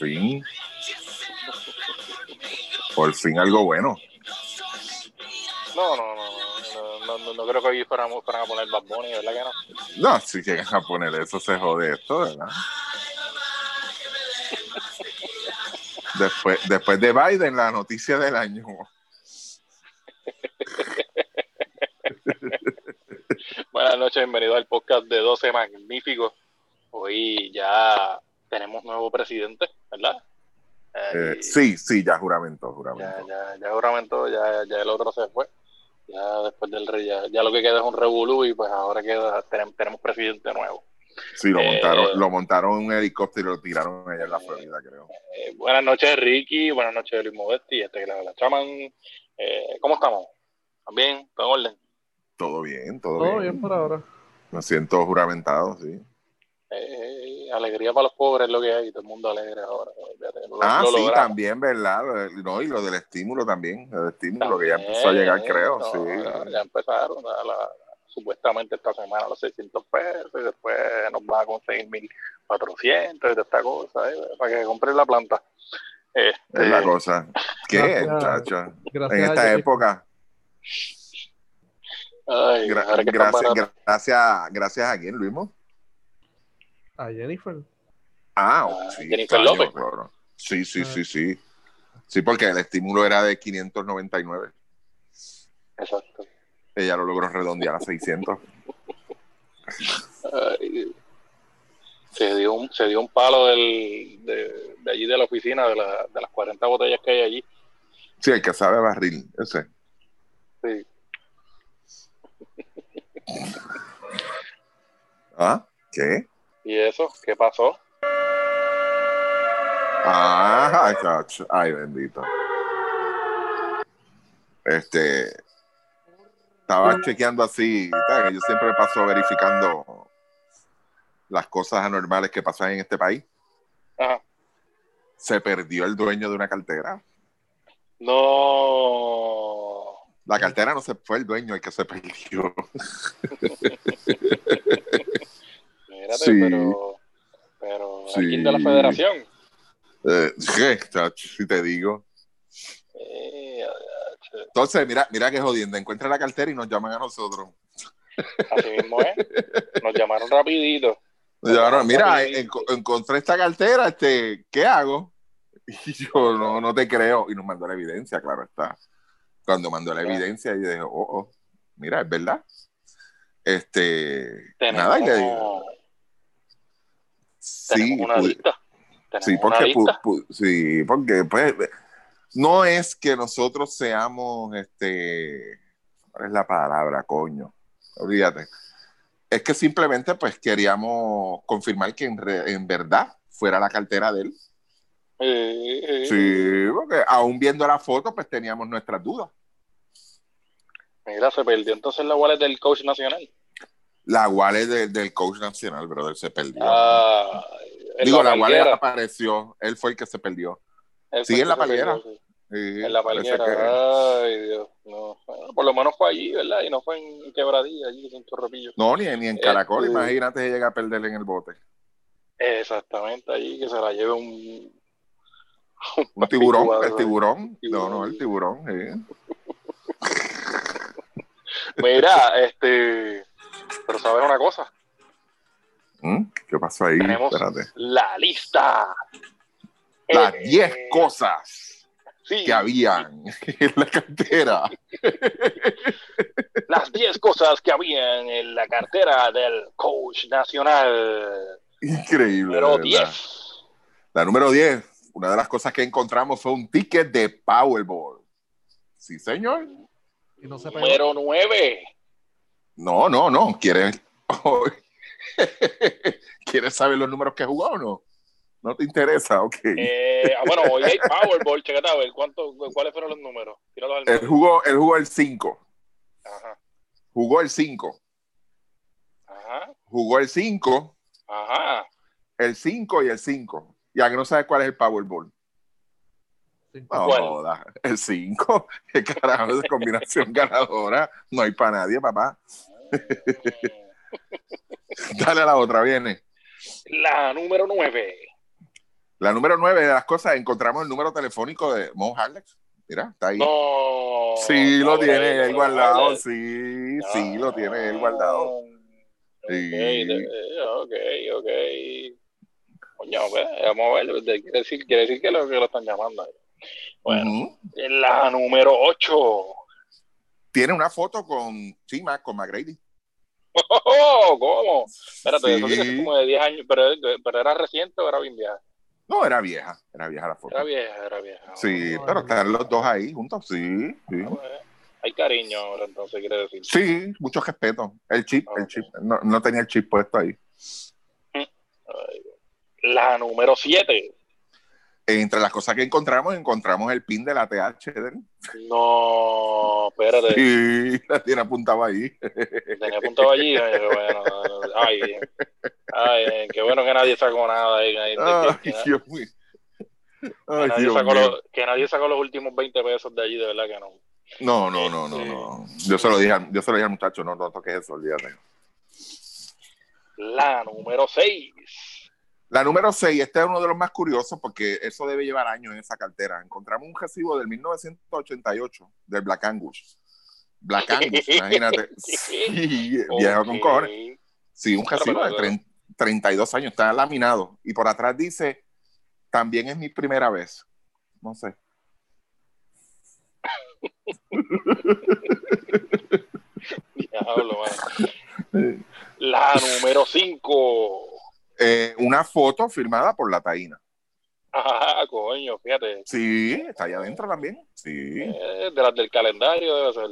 Fin. Por fin algo bueno. No, no, no, no, no, creo que hoy fueran a poner Bad Bunny, ¿verdad que no? No, si llegan a poner eso, se jode esto, ¿verdad? Después, después de Biden, la noticia del año. Buenas noches, bienvenido al podcast de 12 Magníficos. Hoy ya tenemos nuevo presidente, ¿verdad? Eh, Eh, sí, sí, ya juramento, ya, juramento. ya, ya juramento, ya, ya el otro se fue. Ya después del rey, ya, ya lo que queda es un revolú y pues ahora queda, tenemos, tenemos presidente nuevo. Sí, lo Eh, montaron, lo montaron en un helicóptero y lo tiraron allá en la Florida, creo. Eh, buenas noches, Ricky. Buenas noches, Luis Modesti. Este que le habla Chaman. Eh, ¿Cómo estamos? ¿También? ¿Todo en orden? Todo bien, todo, Todo bien. bien por ahora. Me siento juramentado, sí. Eh, alegría para los pobres es lo que hay. Todo el mundo alegre ahora. Lo- Ah, lo sí, logramos. también, ¿verdad? No, y lo del estímulo también, el estímulo que ya empezó a llegar, También, creo, no, sí. Ya, ya empezaron a la- supuestamente esta semana los 600 pesos y después nos van a conseguir 1400 y toda esta cosa, eh, para que compren la planta. Este, Es la cosa. ¿Qué? Gracias En esta época, ay, gra- gracias, gracias, gracias a quién, Luismo. A Jennifer. Ah, sí, Jennifer López. claro. Sí, sí, Ah. sí, sí. Sí, porque el estímulo era de 599. Exacto. Ella lo logró redondear a 600. Ay, se dio un, se dio un palo del, de, de allí de la oficina, de, la, de las 40 botellas que hay allí. Sí, el que sabe barril, ese. Sí. ¿Ah? ¿Qué? ¿Y eso? ¿Qué pasó? Ah, ay, bendito. Este. Estaba chequeando así, ¿sabes? que yo siempre paso verificando las cosas anormales que pasan en este país. Ajá. Se perdió el dueño de una cartera. No. La cartera no se fue el dueño, el que se perdió. Sí. pero. Pero. Sí. Aquí de la federación. Eh. Si te digo. Eh, Entonces, mira, mira que jodiendo. Encuentra la cartera y nos llaman a nosotros. así mismo es. Nos llamaron rapidito. Nos llamaron, mira, Rapidito. enco- encontré esta cartera, este, ¿qué hago? Y yo no, no te creo. Y nos mandó la evidencia, claro está. Cuando mandó la Claro. evidencia, yo dije, oh, oh, mira, es verdad. Este, Tenemos, nada, y le digo, sí, una lista. Tenemos sí, porque, lista. sí, porque, pues, no es que nosotros seamos, este, ¿cuál es la palabra, coño? Olvídate. Es que simplemente, pues, queríamos confirmar que en, re- en verdad fuera la cartera de él. Eh, eh, Sí, porque aún viendo la foto, pues teníamos nuestras dudas. Mira, se perdió entonces la wallet del coach nacional. La wallet de- del coach nacional, brother, se perdió. Ah, Digo, la, wallet apareció, él fue el que se perdió. Él sí, en la palguera. perdió, sí. Sí, En la palguera. que- Ay, Dios. No. Bueno, por lo menos fue allí, ¿verdad? Y no fue en quebradilla, allí en Chorropillo. No, ni, ni en Caracol, Este- imagínate si llega a perder en el bote. Exactamente, allí que se la lleve un. Un tiburón, el tiburón. No, no, el tiburón, sí. Mira, este. Pero sabes una cosa, ¿Mm? ¿Qué pasó ahí? Tenemos- Espérate. la lista. Las Eh, 10 cosas sí, que habían en la cartera. Las 10 cosas que habían en la cartera del coach nacional. Increíble. Número de verdad. 10. La número 10, una de las cosas que encontramos fue un ticket de Powerball. Sí, señor. Y no se. Número 9. No, no, no. ¿Quieres, ¿Quieres saber los números que jugó o no? ¿No te interesa? Ok. Eh, ah, bueno, hoy hay Powerball, checate a ver ¿cuánto, cuáles fueron los números. Al Él jugó, él jugó el 5. Ajá, Jugó el 5. ajá, Jugó el 5, ajá. el 5 y el 5. Ya que no sabes cuál es el Powerball. No, ¿Cuál? joda. El 5. ¿Qué carajo de combinación ganadora? No hay para nadie, papá. Dale a la otra, viene. La número 9. La número nueve de las cosas, encontramos el número telefónico de Mo Harlex. Mira, está ahí. No. sí, lo no, tiene él guardado. Sí, sí, lo tiene él guardado. Ok, Sí. de- ok, ok. Coño, pues, vamos a ver. Quiere decir, quiere decir que lo, que lo están llamando. Bueno, la número 8. Tiene una foto con, con McGrady. Oh, ¿Cómo? Espérate, eso Sí. como de 10 años, pero, pero era reciente o era bien vieja. No, era vieja, era vieja la foto. Era vieja, era vieja. Sí, pero están los dos ahí juntos, sí, sí. Ah, bueno, Hay cariño ahora, entonces quiere decir. Sí, mucho respeto. El chip, el chip, no, no tenía el chip puesto ahí. Ay, La número 7. Entre las cosas que encontramos, encontramos el pin de la TH. No, espérate. Sí, la tiene apuntado ahí. Tenía apuntado allí. ay, bueno, ay, ay, qué bueno que nadie sacó nada. ahí, ahí, Ay, que, Dios mío. que nadie Dios sacó mío. los, que nadie sacó los últimos 20 pesos de allí, de verdad que no. No, no, no, no, no. Yo se lo dije, al- yo se lo dije al muchacho, no, no toques eso, olvídate. La número 6. La número 6, este es uno de los más curiosos porque eso debe llevar años en esa cartera. Encontramos un recibo del 1988 del Black Angus. Black Angus, imagínate. Sí, viejo con cojones. Sí, un recibo de pero- tre- 32 años, está laminado. Y por atrás dice, también es mi primera vez. No sé. Diablo. La número 5. Eh, una foto firmada por la Taína. Ah, coño, fíjate. Sí, está allá adentro también. Sí, Eh, de las del calendario debe ser.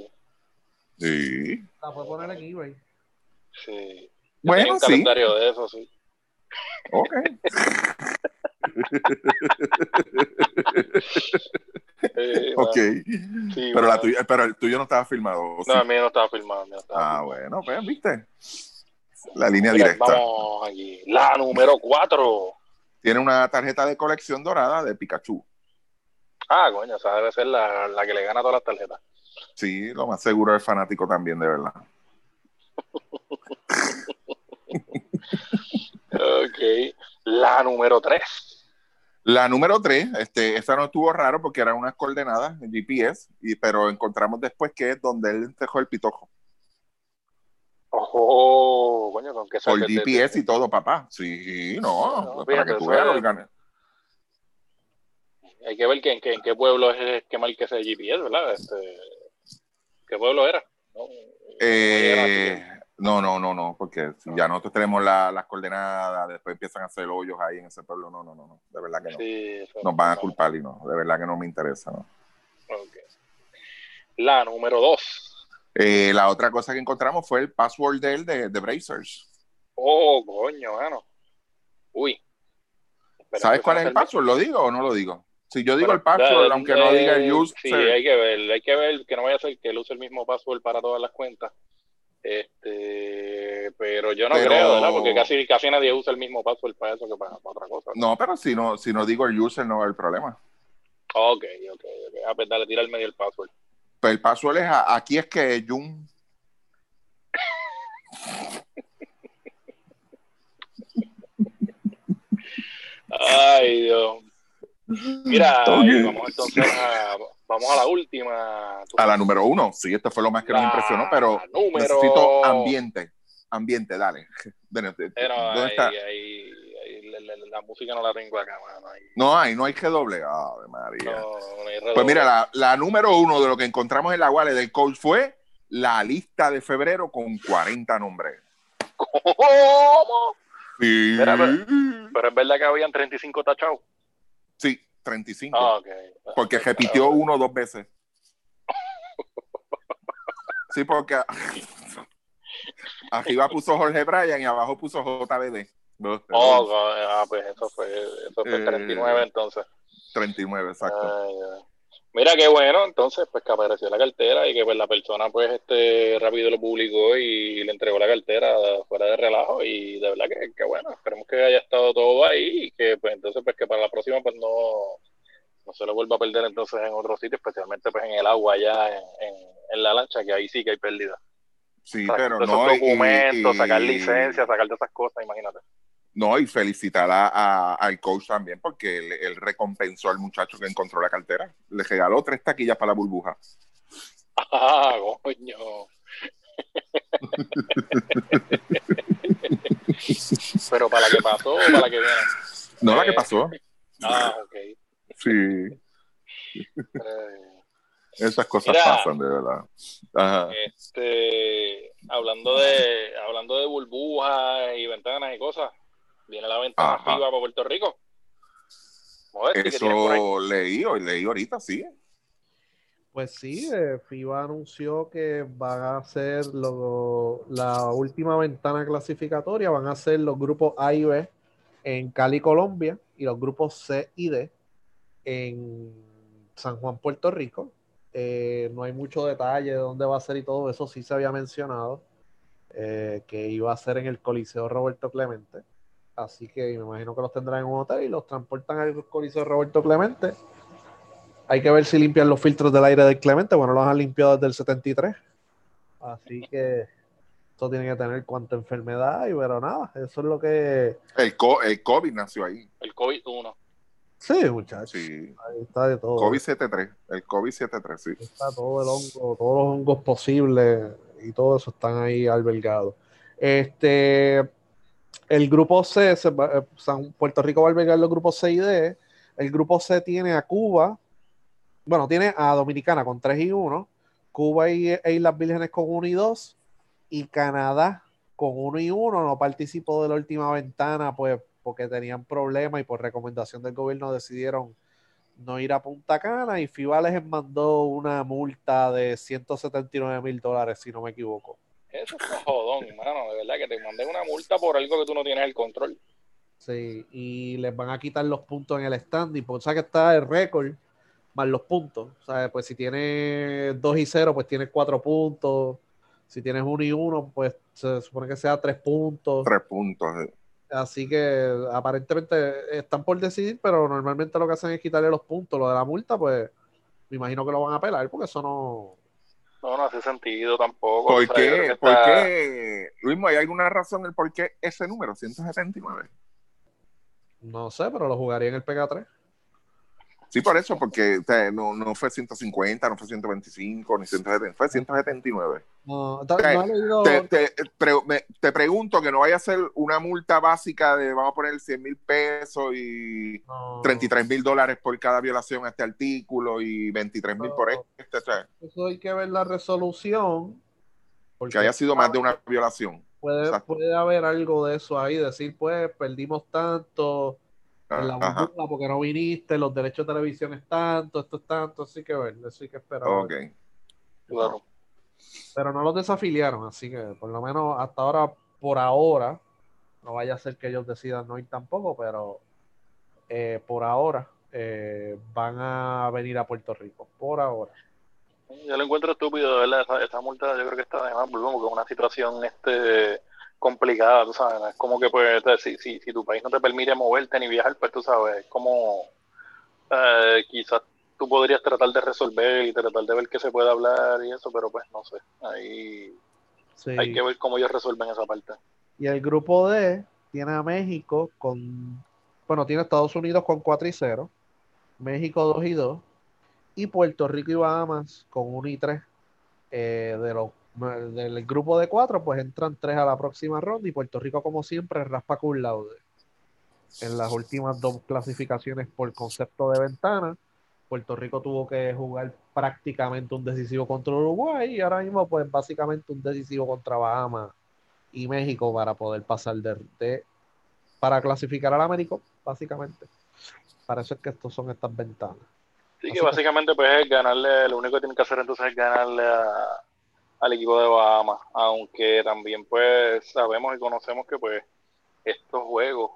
sí. La puede poner en eBay. Sí. Yo Bueno, un sí. calendario de eso, sí. Ok. Eh, Ok. bueno, sí, Pero, la tuya, pero el tuyo no estaba firmado. ¿o sí? No, el mío no estaba filmado. mío estaba Ah, filmado. bueno, pues, viste. La línea Mira, directa. Vamos aquí. La número 4. Tiene una tarjeta de colección dorada de Pikachu. Ah, coño, esa debe ser la, la que le gana todas las tarjetas. Sí, lo más seguro es fanático también, de verdad. Ok. La número 3. La número 3, este, esta no estuvo raro porque eran unas coordenadas de GPS, y, pero encontramos después que es donde él dejó el pitojo. Ojo, coño, con que Por GPS y todo, papá. Sí, no, No, para fíjate, que tú veas lo que. Hay que ver que, en qué- en qué pueblo es que marque ese GPS, ¿verdad? Este, ¿Qué pueblo era? No, Eh, no, no, no, no, porque si ya nosotros tenemos la- las coordenadas, después empiezan a hacer hoyos ahí en ese pueblo. No, no, no, no, de verdad que no. Sí, Nos van a culpar y no, de verdad que no me interesa, ¿no? Ok. La número 2. Eh, la otra cosa que encontramos fue el password de él de, de Brazers. Oh, coño, mano. Uy. Espera, ¿Sabes que cuál es el password? ¿Lo digo o no lo digo? Si yo digo Bueno, el password, da- aunque no diga el eh, user, Sí, hay que ver, hay que ver que no vaya a ser que él use el mismo password para todas las cuentas. Este, pero yo no Pero- creo, ¿verdad? Porque casi, casi nadie usa el mismo password para eso que para, para otra cosa. no, pero si no, si no digo el user, no va a haber problema. Ok, ok, ok. Ah, pues dale, tira al medio el password. Pero el password es, aquí es que Jun, Ay, Dios. Mira, y vamos entonces a, vamos a la última. A la número uno. Sí, esto fue lo más que nos impresionó, pero número... necesito ambiente. Ambiente, dale. Eh, ¿Dónde ahí, está? ahí- ahí la, la- la música no la tengo acá, mano. No hay, no hay que doble. Ave María. No, no hay Pues mira, redoble. la, la número uno de lo que encontramos en la wallet del coach fue la lista de febrero con 40 nombres. ¿Cómo? Sí, Pero es verdad que habían 35 tachados. sí 35. Ah, ok. porque repitió uno dos veces. Sí, porque arriba puso Jorge Bryan y abajo puso JBD. Oh, ah, pues eso fue, eso fue Eh, 39 entonces. 39, exacto. Mira qué bueno, entonces, pues que apareció la cartera y que pues la persona pues este rápido lo publicó y le entregó la cartera fuera de relajo y de verdad que, que bueno, esperemos que haya estado todo ahí y que pues entonces pues que para la próxima pues no, no se lo vuelva a perder entonces en otro sitio, especialmente pues en el agua allá en, en, en la lancha, que ahí sí que hay pérdida. Sí, pero no. y- documentos, y- sacar licencias, sacar de esas cosas, imagínate. No, y felicitar a, a- al coach también, porque él, él recompensó al muchacho que encontró la cartera. Le regaló tres taquillas para la burbuja. Ah, coño. Pero para la que pasó o para la que viene. No, la que Eh. pasó. Ah, ok. Sí, Eh, esas cosas Mira. pasan, de verdad. Ajá. Este, hablando de, hablando de burbujas y ventanas y cosas, viene la ventana Ajá. FIBA para Puerto Rico. Eso leí, hoy leí ahorita, sí. Pues sí, eh, FIBA anunció que van a ser lo- la última ventana clasificatoria, van a ser los grupos A y B en Cali, Colombia, y los grupos C y D en San Juan, Puerto Rico. Eh, no hay mucho detalle de dónde va a ser y todo eso, sí se había mencionado eh, que iba a ser en el Coliseo Roberto Clemente. Así que me imagino que los tendrán en un hotel y los transportan al Coliseo Roberto Clemente. Hay que ver si limpian los filtros del aire del Clemente. Bueno, los han limpiado desde el 73. Así que esto tiene que tener cuánta enfermedad hay, pero nada, eso es lo que. El, co- el COVID nació ahí. El COVID-1. Sí, muchachos. Sí. Ahí está de todo. COVID 73. El COVID 73, sí. Está todo el hongo, todos los hongos posibles y todo eso están ahí albergados. Este, el grupo C, va- eh, San- Puerto Rico va a albergar los grupos C y D. El grupo C tiene a Cuba, bueno, tiene a Dominicana con 3 y 1, Cuba y e Islas Vírgenes con 1 y 2, y Canadá con 1 y 1. No participó de la última ventana, pues porque tenían problemas y por recomendación del gobierno decidieron no ir a Punta Cana y FIBA les mandó una multa de 179 mil dólares, si no me equivoco. Eso es un jodón, mano. De verdad que te mandé una multa por algo que tú no tienes el control. Sí, y les van a quitar los puntos en el standing, porque sabes que está el récord más los puntos. O sea, pues si tienes 2 y 0, pues tienes 4 puntos. Si tienes 1 y 1, pues se supone que sea 3 puntos. Tres puntos. Así que aparentemente están por decidir, pero normalmente lo que hacen es quitarle los puntos. Lo de la multa, pues me imagino que lo van a apelar, porque eso no. No, no hace sentido tampoco. ¿Por O sea, qué? ¿Por está- qué? Luis, ¿hay alguna razón el por qué ese número, 179? No sé, pero lo jugaría en el PK3. Sí, por eso, porque o sea, no, no fue 150, no fue 125, ni 170, fue 179. No, ta- Ok, no he leído- Te, te, pre- me- te pregunto que no vaya a ser una multa básica de, vamos a poner 100 mil pesos y no. 33 mil dólares por cada violación a este artículo y 23 mil por este, Eso hay que ver la resolución. Porque que haya sido más de una violación. puede, puede haber algo de eso ahí, decir, pues, perdimos tanto en la Ajá, burbuja porque no viniste, los derechos de televisión es tanto, esto es tanto, así que ver, eso hay que esperar. ok. Claro. Pero no los desafiliaron, así que por lo menos hasta ahora, por ahora, no vaya a ser que ellos decidan no ir tampoco, pero eh, por ahora eh, van a venir a Puerto Rico, por ahora. Yo lo encuentro estúpido, verdad. Esa, esa multa yo creo que está de más, volvemos, es una situación este complicada, tú sabes. Es como que, pues, si, si, si tu país no te permite moverte ni viajar, pues tú sabes, es como eh, quizás tú podrías tratar de resolver y tratar de ver qué se puede hablar y eso, pero pues no sé. Ahí Sí. hay que ver cómo ellos resuelven esa parte. Y el grupo D tiene a México con, bueno, tiene a Estados Unidos con 4 y 0, México 2 y 2, y Puerto Rico y Bahamas con 1 y 3. Eh, de los, del grupo de 4, pues entran 3 a la próxima ronda y Puerto Rico, como siempre, raspa con laude. En las últimas dos clasificaciones por concepto de ventana, Puerto Rico tuvo que jugar prácticamente un decisivo contra Uruguay y ahora mismo, pues básicamente un decisivo contra Bahamas y México para poder pasar de, de- para clasificar al Américo, básicamente. Para eso es que estos son estas ventanas. Así que que- básicamente pues es ganarle, lo único que tienen que hacer entonces es ganarle a- al equipo de Bahamas, aunque también pues sabemos y conocemos que pues estos juegos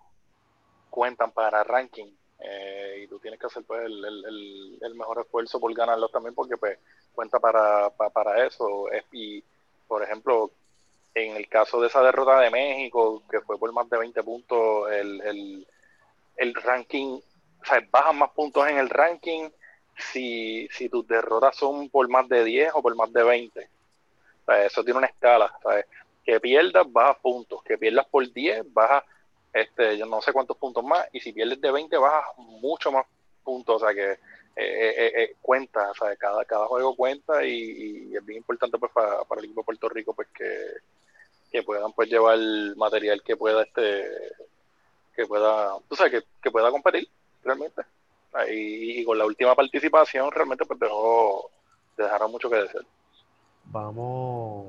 cuentan para ranking eh, y tú tienes que hacer pues el, el- el- mejor esfuerzo por ganarlos también porque pues cuenta para, pa- para eso Es- y por ejemplo en el caso de esa derrota de México que fue por más de 20 puntos el, el, el ranking o sea, bajan más puntos en el ranking si, si tus derrotas son por más de 10 o por más de 20. O sea, eso tiene una escala. ¿sabes? Que pierdas, bajas puntos. Que pierdas por 10, bajas este, yo no sé cuántos puntos más, y si pierdes de 20 bajas mucho más puntos, o sea que eh, cuenta, o sea, cada, cada juego cuenta y, es bien importante pues para, para, el equipo de Puerto Rico pues que, que puedan pues llevar material que pueda este que pueda, tú sabes, que, que pueda competir realmente. Y, y, con la última participación realmente pues dejó, dejaron mucho que decir. Vamos,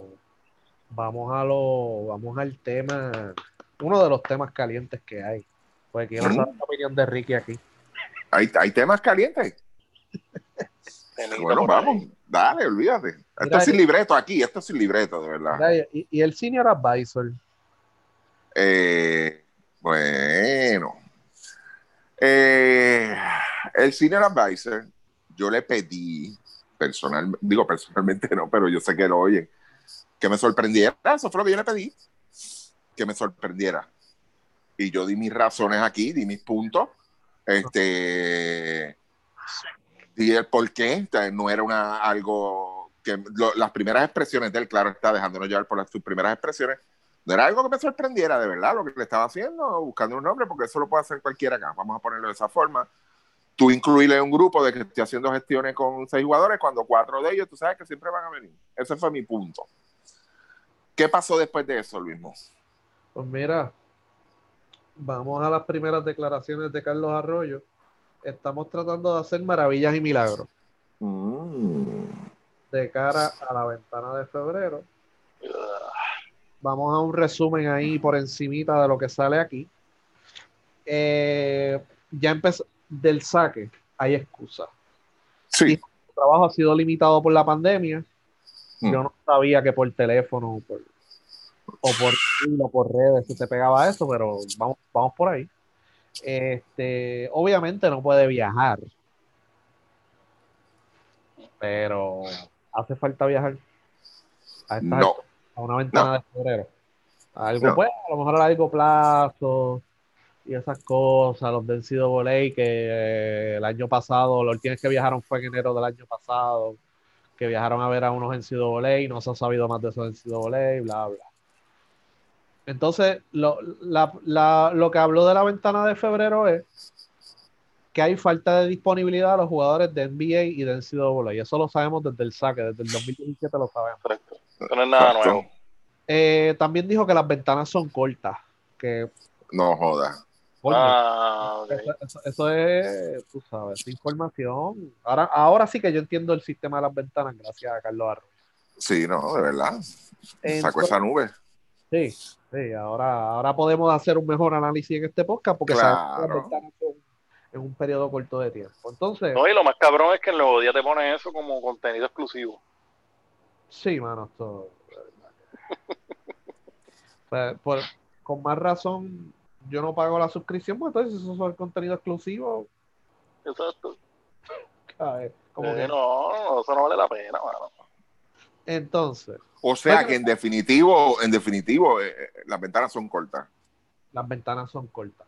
vamos a lo, vamos al tema, uno de los temas calientes que hay. Pues quiero saber la opinión de Ricky aquí. ¿Hay, hay temas calientes? bueno, vamos, dale, olvídate. Esto es sin libreto aquí, esto es sin libreto, de verdad. ¿Y, y el senior advisor? Eh, bueno, eh, el Senior Advisor, yo le pedí, personal, digo personalmente no, pero yo sé que lo oyen, que me sorprendiera. Eso fue lo que yo le pedí, que me sorprendiera. Y yo di mis razones aquí, di mis puntos. Este, di el por qué. No era una, algo que las primeras expresiones de él, claro, está dejándonos llevar por las, sus primeras expresiones no era algo que me sorprendiera de verdad lo que le estaba haciendo, buscando un nombre, porque eso lo puede hacer cualquiera acá. Vamos a ponerlo de esa forma. Tú incluirle un grupo de que esté haciendo gestiones con seis jugadores, cuando cuatro de ellos, tú sabes que siempre van a venir. Ese fue mi punto. ¿Qué pasó después de eso, Luis? Pues mira, vamos a las primeras declaraciones de Carlos Arroyo. Estamos tratando de hacer maravillas y milagros. Mm. De cara a la ventana de febrero Vamos a un resumen ahí por encimita de lo que sale aquí. Eh, ya empezó del saque, hay excusa. Sí. el trabajo ha sido limitado por la pandemia. Mm. Yo no sabía que por teléfono por, o por, o por redes se te pegaba eso, pero vamos, vamos por ahí. Este, obviamente no puede viajar, pero hace falta viajar. no a una ventana de febrero. Algo, pues, a lo mejor a largo plazo y esas cosas, los del NCAA que eh, el año pasado, los últimos que viajaron fue en enero del año pasado, que viajaron a ver a unos NCAA y no se ha sabido más de esos NCAA, bla, bla. Entonces, lo, lo que habló de la ventana de febrero es que hay falta de disponibilidad a los jugadores de NBA y de NCAA, y eso lo sabemos desde el saque, desde el 2017 lo sabemos. Eso no es nada nuevo. Eh, también dijo que las ventanas son cortas. Que, no joda. Ah, eso, es, tú sabes, información. Ahora, ahora sí que yo entiendo el sistema de las ventanas, gracias a Carlos Arroyo. Sí, no, de verdad. Sacó esa nube. Sí, sí, ahora, ahora podemos hacer un mejor análisis en este podcast porque las ventanas son en un periodo corto de tiempo. Entonces. No, y lo más cabrón es que en los días te pone eso como contenido exclusivo. Sí, mano, esto. pues, con más razón, yo no pago la suscripción, pues entonces eso es el contenido exclusivo. Exacto. como eh, No, eso no vale la pena, mano. Entonces. O sea que en definitivo, en definitivo, eh, eh, las ventanas son cortas. Las ventanas son cortas.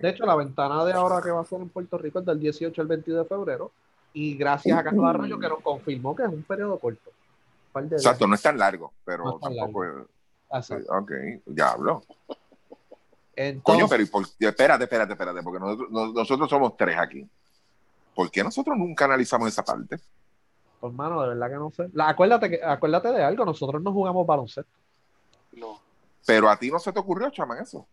De hecho, la ventana de ahora que va a ser en Puerto Rico es del 18 al 22 de febrero. Y gracias a Carlos Arroyo que nos confirmó que es un periodo corto. Exacto, no es tan largo, pero tampoco es. ok, ya hablo. Coño, pero espérate, espérate, espérate, porque nosotros, nosotros somos tres aquí. ¿Por qué nosotros nunca analizamos esa parte? Pues, mano, de verdad que no sé. acuérdate, que, acuérdate de algo, nosotros no jugamos baloncesto. No. Pero a ti no se te ocurrió, chaman, eso.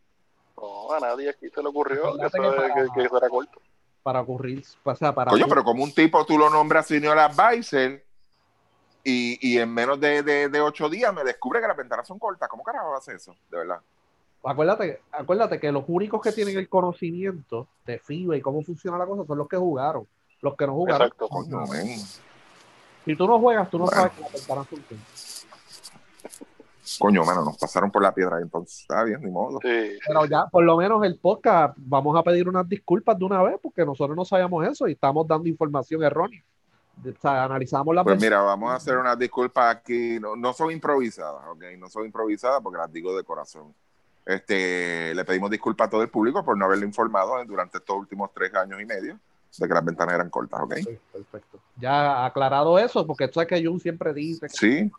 No, a nadie aquí se le ocurrió que, que, fuera corto. Para ocurrir, o sea, para. Coño, pero como un tipo tú lo nombras señor advisor y, y en menos de, de, ocho días me descubre que las ventanas son cortas. ¿Cómo carajo hace eso? De verdad. Acuérdate, acuérdate que los únicos que tienen el conocimiento de FIBA y cómo funciona la cosa son los que jugaron. Los que no jugaron. Exacto, coño, Si tú no juegas, tú no sabes que son cortas. Coño, mano, nos pasaron por la piedra entonces. Está bien, ni modo. Pero ya, por lo menos el podcast, vamos a pedir unas disculpas de una vez porque nosotros no sabíamos eso y estamos dando información errónea analizamos la Pues mira, vamos a hacer unas disculpas aquí. No, no son improvisadas, ¿ok? No son improvisadas porque las digo de corazón. Este, le pedimos disculpas a todo el público por no haberle informado durante estos últimos tres años y medio de que las ventanas eran cortas, ¿ok? perfecto. Ya aclarado eso, porque tú sabes que Jun siempre dice que ¿Sí?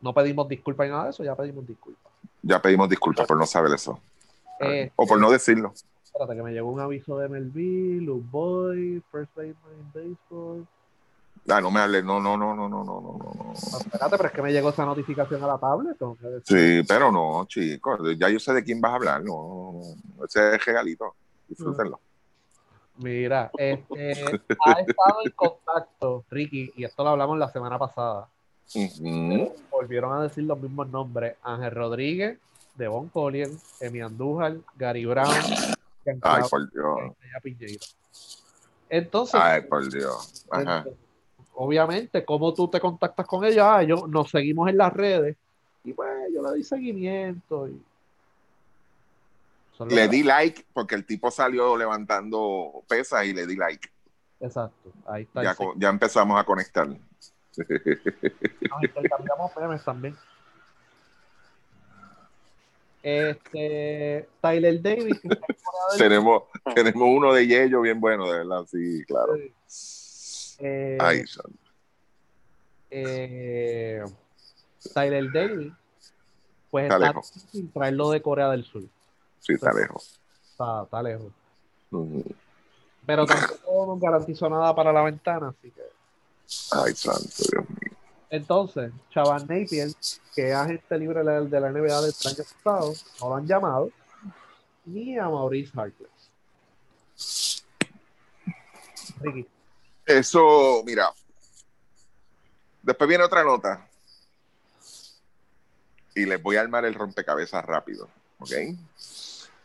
no, pedimos disculpas y nada de eso, ya pedimos disculpas. Ya pedimos disculpas por no saber eso. Eh, o por no decirlo. Espérate, que me llegó un aviso de MLB, Luke Boy, First Baseman Baseball. Ah, no me hables, no, no, no, no, no, no, no, no. Ah, espérate, pero es que me llegó esa notificación a la tablet. Sí, pero no, chicos, ya yo sé de quién vas a hablar, no, no, ese es regalito, disfrútenlo. Mira, este, ha estado en contacto, Ricky, y esto lo hablamos la semana pasada. Volvieron a decir los mismos nombres: Ángel Rodríguez, Devon Collier, Emi Andújar, Gary Brown, Ay, por Dios. Entonces, Ay, por Dios. Ajá obviamente, como tú te contactas con ellos, ah, ellos nos seguimos en las redes y pues yo le doy seguimiento. Y... Le di like porque el tipo salió levantando pesas y le di like. Exacto, ahí está. Ya, ya empezamos a conectar. Nos intercambiamos memes también. Este, Tyler Davis. tenemos, tenemos uno de Yello bien bueno, de verdad, sí, claro. Eh, Ay, eh, Tyler Davis, pues está, sin traerlo de Corea del Sur. Sí, está lejos. Está, lejos. Pero tampoco nos garantizó nada para la ventana, así que. Ay, santo Dios mío. Entonces, Chaval Napier, que es agente libre de la NBA del año pasado, no lo han llamado, ni a Maurice Harkless. Ricky. Eso, mira. Después viene otra nota. Y les voy a armar el rompecabezas rápido. ¿Ok?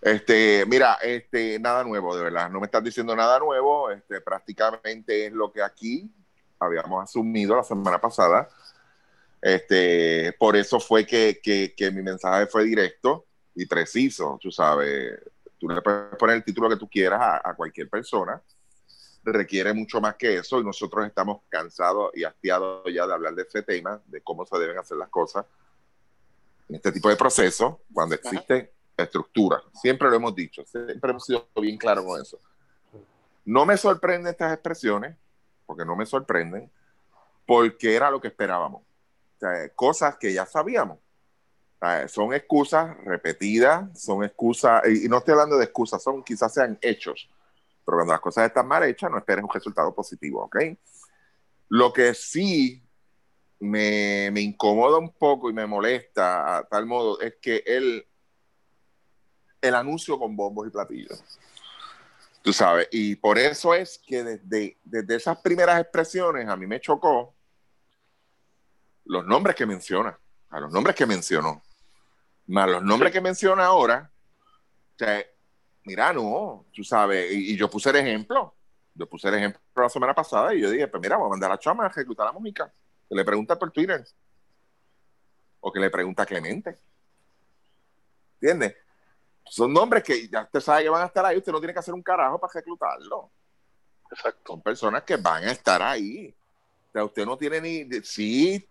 Este, mira, este, nada nuevo, de verdad. No me estás diciendo nada nuevo. Este, prácticamente es lo que aquí habíamos asumido la semana pasada. Este, por eso fue que, que mi mensaje fue directo y preciso. Tú sabes, tú le puedes poner el título que tú quieras a, a cualquier persona requiere mucho más que eso y nosotros estamos cansados y hastiados ya de hablar de ese tema, de cómo se deben hacer las cosas en este tipo de procesos cuando existe estructura. Siempre lo hemos dicho, siempre hemos sido bien claros con eso. No me sorprenden estas expresiones, porque no me sorprenden, porque era lo que esperábamos. Cosas que ya sabíamos. son excusas repetidas, son excusas, y no estoy hablando de excusas, son quizás sean hechos pero cuando las cosas están mal hechas, no esperes un resultado positivo, ¿ok? Lo que sí me, me incomoda un poco y me molesta a tal modo es que el, el anuncio con bombos y platillos. Tú sabes, y por eso es que desde, desde esas primeras expresiones a mí me chocó los nombres que menciona, a los nombres que mencionó, más los nombres que menciona ahora, o sea, mira, no, tú sabes, y, yo puse el ejemplo, yo puse el ejemplo la semana pasada y yo dije, pues mira, voy a mandar a Chama a reclutar a la Mónica, que le pregunta por Twitter, o que le pregunta a Clemente. ¿Entiendes? Son nombres que ya usted sabe que van a estar ahí, usted no tiene que hacer un carajo para reclutarlo. Exacto. Son personas que van a estar ahí. O sea, usted no tiene ni, sí,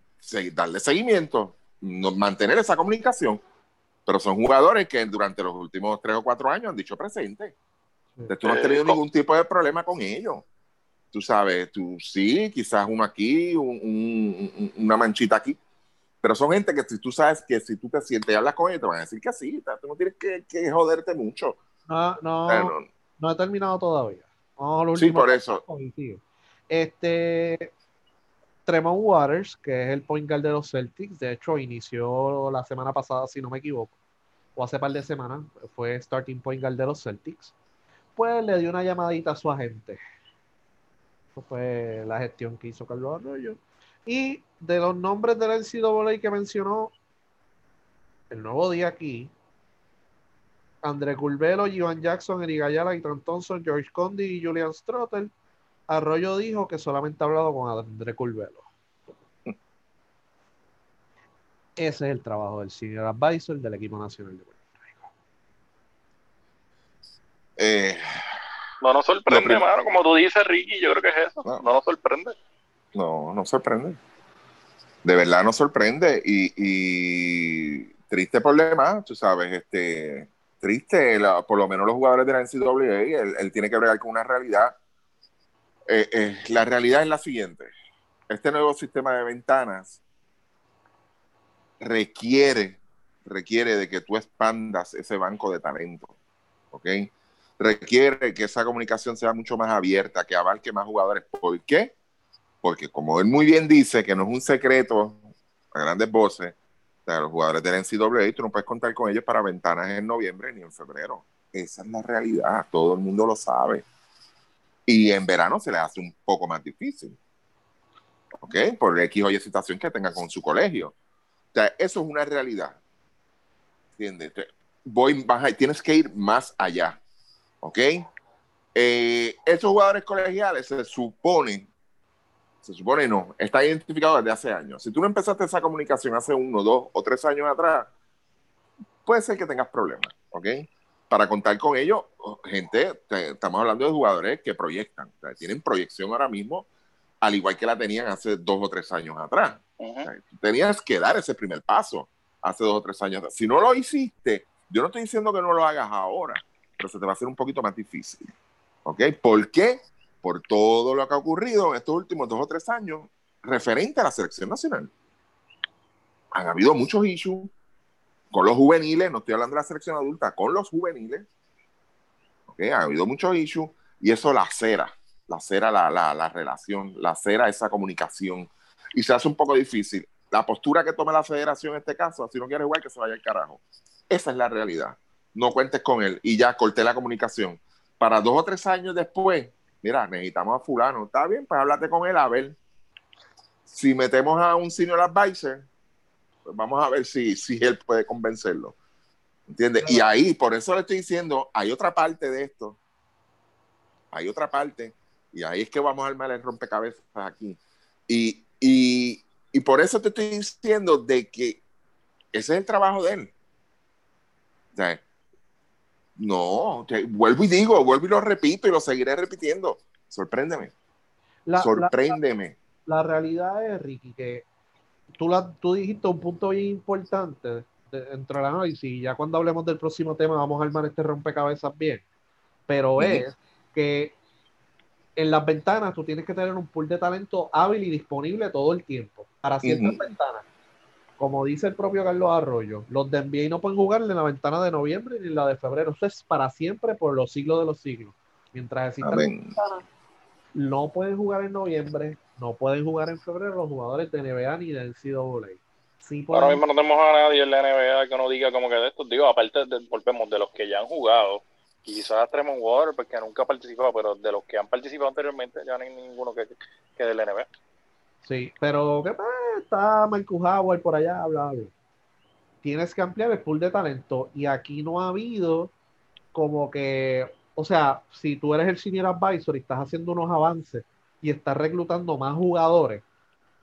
darle seguimiento, mantener esa comunicación, pero son jugadores que durante los últimos tres o cuatro años han dicho presente. tú no has tenido ningún tipo de problema con ellos. Tú sabes, tú sí, quizás uno aquí, una manchita aquí, pero son gente que tú sabes que si tú te sientes y hablas con ellos, te van a decir que sí, tú no tienes que, joderte mucho. No, no, no, he terminado todavía. sí, por eso. Este, Tremont Waters, que es el point guard de los Celtics, de hecho inició la semana pasada, si no me equivoco, o hace par de semanas, fue starting point guard de los Celtics, pues le dio una llamadita a su agente. Eso fue la gestión que hizo Carlos Arroyo. Y de los nombres del NCAA que mencionó el nuevo día aquí, André Curvelo, Ivan Jackson, Eric Ayala, Ethan Thompson, George Condi y Julian Strottel. Arroyo dijo que solamente ha hablado con André Curvelo. Ese es el trabajo del senior advisor del equipo nacional de Puerto Rico. Eh, no nos sorprende, hermano, como tú dices, Ricky, yo creo que es eso. No, nos sorprende. No, no sorprende. De verdad nos sorprende y, triste problema, tú sabes, este triste, por lo menos los jugadores de la NCAA, él, él tiene que bregar con una realidad. Eh, eh, la realidad es la siguiente. Este nuevo sistema de ventanas requiere requiere de que tú expandas ese banco de talento. ¿Ok? Requiere que esa comunicación sea mucho más abierta, que abarque más jugadores. ¿Por qué? Porque como él muy bien dice, que no es un secreto a grandes voces, los jugadores del NCAA, tú no puedes contar con ellos para ventanas en noviembre ni en febrero. Esa es la realidad, todo el mundo lo sabe. Y en verano se les hace un poco más difícil. ¿Ok? Por X o Y situación que tenga con su colegio. O sea, eso es una realidad. ¿Entiendes? Voy, baja, tienes que ir más allá. ¿Ok? Eh, esos jugadores colegiales se supone se supone no, está identificado desde hace años. Si tú no empezaste esa comunicación hace uno, dos o tres años atrás, puede ser que tengas problemas, ¿ok? Para contar con ellos, gente, estamos hablando de jugadores que proyectan, tienen proyección ahora mismo, al igual que la tenían hace dos o tres años atrás. tenías que dar ese primer paso hace dos o tres años atrás. Si no lo hiciste, yo no estoy diciendo que no lo hagas ahora, pero se te va a hacer un poquito más difícil. ¿Ok? ¿Por qué? Por todo lo que ha ocurrido en estos últimos dos o tres años referente a la selección nacional. Han habido muchos issues con los juveniles, no estoy hablando de la selección adulta, con los juveniles. ¿okay? Ha habido muchos issues y eso lacera, lacera la, la, la relación, lacera esa comunicación y se hace un poco difícil. La postura que tome la federación en este caso, si no quiere jugar, que se vaya al carajo. Esa es la realidad. No cuentes con él y ya corté la comunicación. Para dos o tres años después, mira, necesitamos a fulano, está bien, pues háblate con él a ver. Si metemos a un senior advisor, pues vamos a ver si, si él puede convencerlo. ¿Entiendes? Y ahí, por eso le estoy diciendo, hay otra parte de esto. Hay otra parte. Y ahí es que vamos a armar el rompecabezas aquí. Y, y, y por eso te estoy diciendo de que ese es el trabajo de él. O no, vuelvo y digo, vuelvo y lo repito y lo seguiré repitiendo. Sorpréndeme. Sorpréndeme. La, realidad es, Ricky, que tú, la, tú dijiste un punto bien importante entre la análisis y ya cuando hablemos del próximo tema vamos a armar este rompecabezas bien. Pero es que en las ventanas tú tienes que tener un pool de talento hábil y disponible todo el tiempo para ciertas ventanas como dice el propio Carlos Arroyo, los de NBA no pueden jugar en la ventana de noviembre ni en la de febrero. Eso es para siempre por los siglos de los siglos. Mientras exista ventana, no pueden jugar en noviembre, no pueden jugar en febrero los jugadores de NBA ni de NCAA. Sí Ahora mismo no tenemos a nadie en la NBA que nos diga como que de estos, digo, aparte de, volvemos de los que ya han jugado, quizás Tremont Water, porque nunca ha participado, pero de los que han participado anteriormente, ya no hay ninguno que, que de la NBA. Sí, pero ¿qué pasa? Está Michael Howard por allá, bla, Tienes que ampliar el pool de talento y aquí no ha habido como que, o sea, si tú eres el senior advisor y estás haciendo unos avances y estás reclutando más jugadores,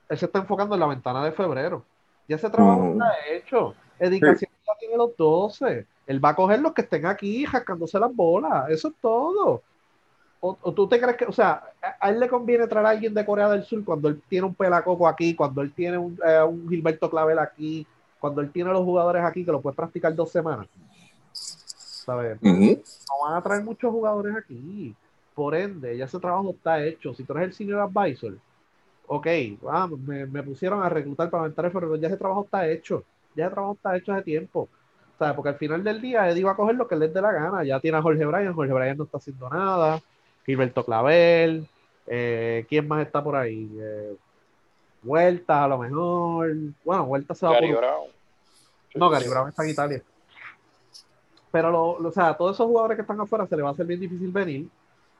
él se está enfocando en la ventana de febrero. Ya ese trabajo está hecho. Edicación ya tiene los 12. Él va a coger los que estén aquí jascándose las bolas. Eso es todo. O, tú te crees que, o sea, a, él le conviene traer a alguien de Corea del Sur cuando él tiene un pelacoco aquí, cuando él tiene un, eh, un Gilberto Clavel aquí, cuando él tiene los jugadores aquí que lo puede practicar dos semanas. ¿Sabes? No van a traer muchos jugadores aquí. Por ende, ya ese trabajo está hecho. Si tú eres el senior advisor, ok, vamos, me, me pusieron a reclutar para aventar el pero ya ese trabajo está hecho. Ya ese trabajo está hecho hace tiempo. ¿Sabes? Porque al final del día Eddie va a coger lo que le dé la gana. Ya tiene a Jorge Bryan, Jorge Bryan no está haciendo nada. Gilberto Clavel, eh, ¿quién más está por ahí? Eh, Vuelta, a lo mejor. Bueno, Vuelta se va Gary Brown. No, Gary Brown está en Italia. Pero, lo, o sea, todos esos jugadores que están afuera se les va a hacer bien difícil venir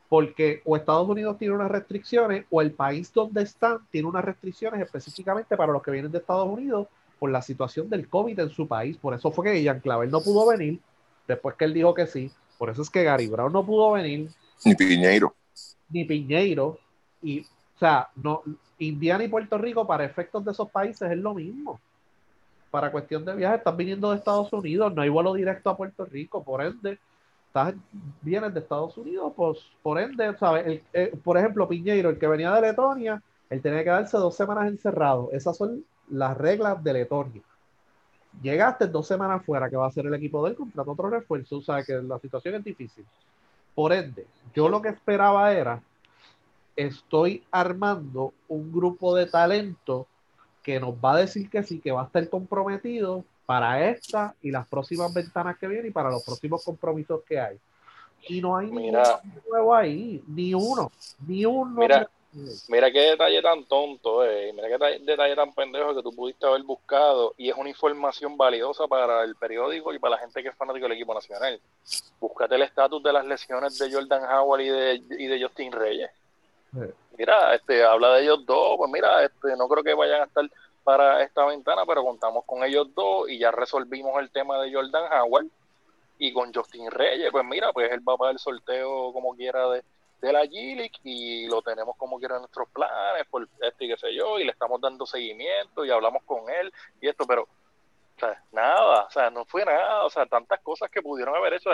porque o Estados Unidos tiene unas restricciones o el país donde están tiene unas restricciones específicamente para los que vienen de Estados Unidos por la situación del COVID en su país. Por eso fue que Ian Clavel no pudo venir después que él dijo que sí. Por eso es que Gary Brown no pudo venir. Ni Piñeiro. Ni Piñeiro. Y, o sea, no, Indiana y Puerto Rico, para efectos de esos países, es lo mismo. Para cuestión de viaje, estás viniendo de Estados Unidos, no hay vuelo directo a Puerto Rico, por ende, estás, vienes de Estados Unidos, pues, por ende, ¿sabes? Eh, por ejemplo, Piñeiro, el que venía de Letonia, él tenía que darse dos semanas encerrado. Esas son las reglas de Letonia. Llegaste dos semanas fuera, que va a ser el equipo del contrato otro refuerzo, o sea que la situación es difícil. Por ende, yo lo que esperaba era, estoy armando un grupo de talento que nos va a decir que sí, que va a estar comprometido para esta y las próximas ventanas que vienen y para los próximos compromisos que hay. Y no hay Mira. nuevo ahí, ni uno, ni uno. Mira. Mira qué detalle tan tonto, eh. mira qué detalle, tan pendejo que tú pudiste haber buscado y es una información valiosa para el periódico y para la gente que es fanático del equipo nacional. Búscate el estatus de las lesiones de Jordan Howard y de, y de Justin Reyes. Sí. Mira, este, habla de ellos dos, pues mira, este, no creo que vayan a estar para esta ventana, pero contamos con ellos dos y ya resolvimos el tema de Jordan Howard y con Justin Reyes, pues mira, pues él va para el sorteo como quiera de, de la G-League y lo tenemos como quiera en nuestros planes, por esto y qué sé yo, y le estamos dando seguimiento y hablamos con él y esto, pero nada, o sea, no fue nada, o sea, tantas cosas que pudieron haber hecho.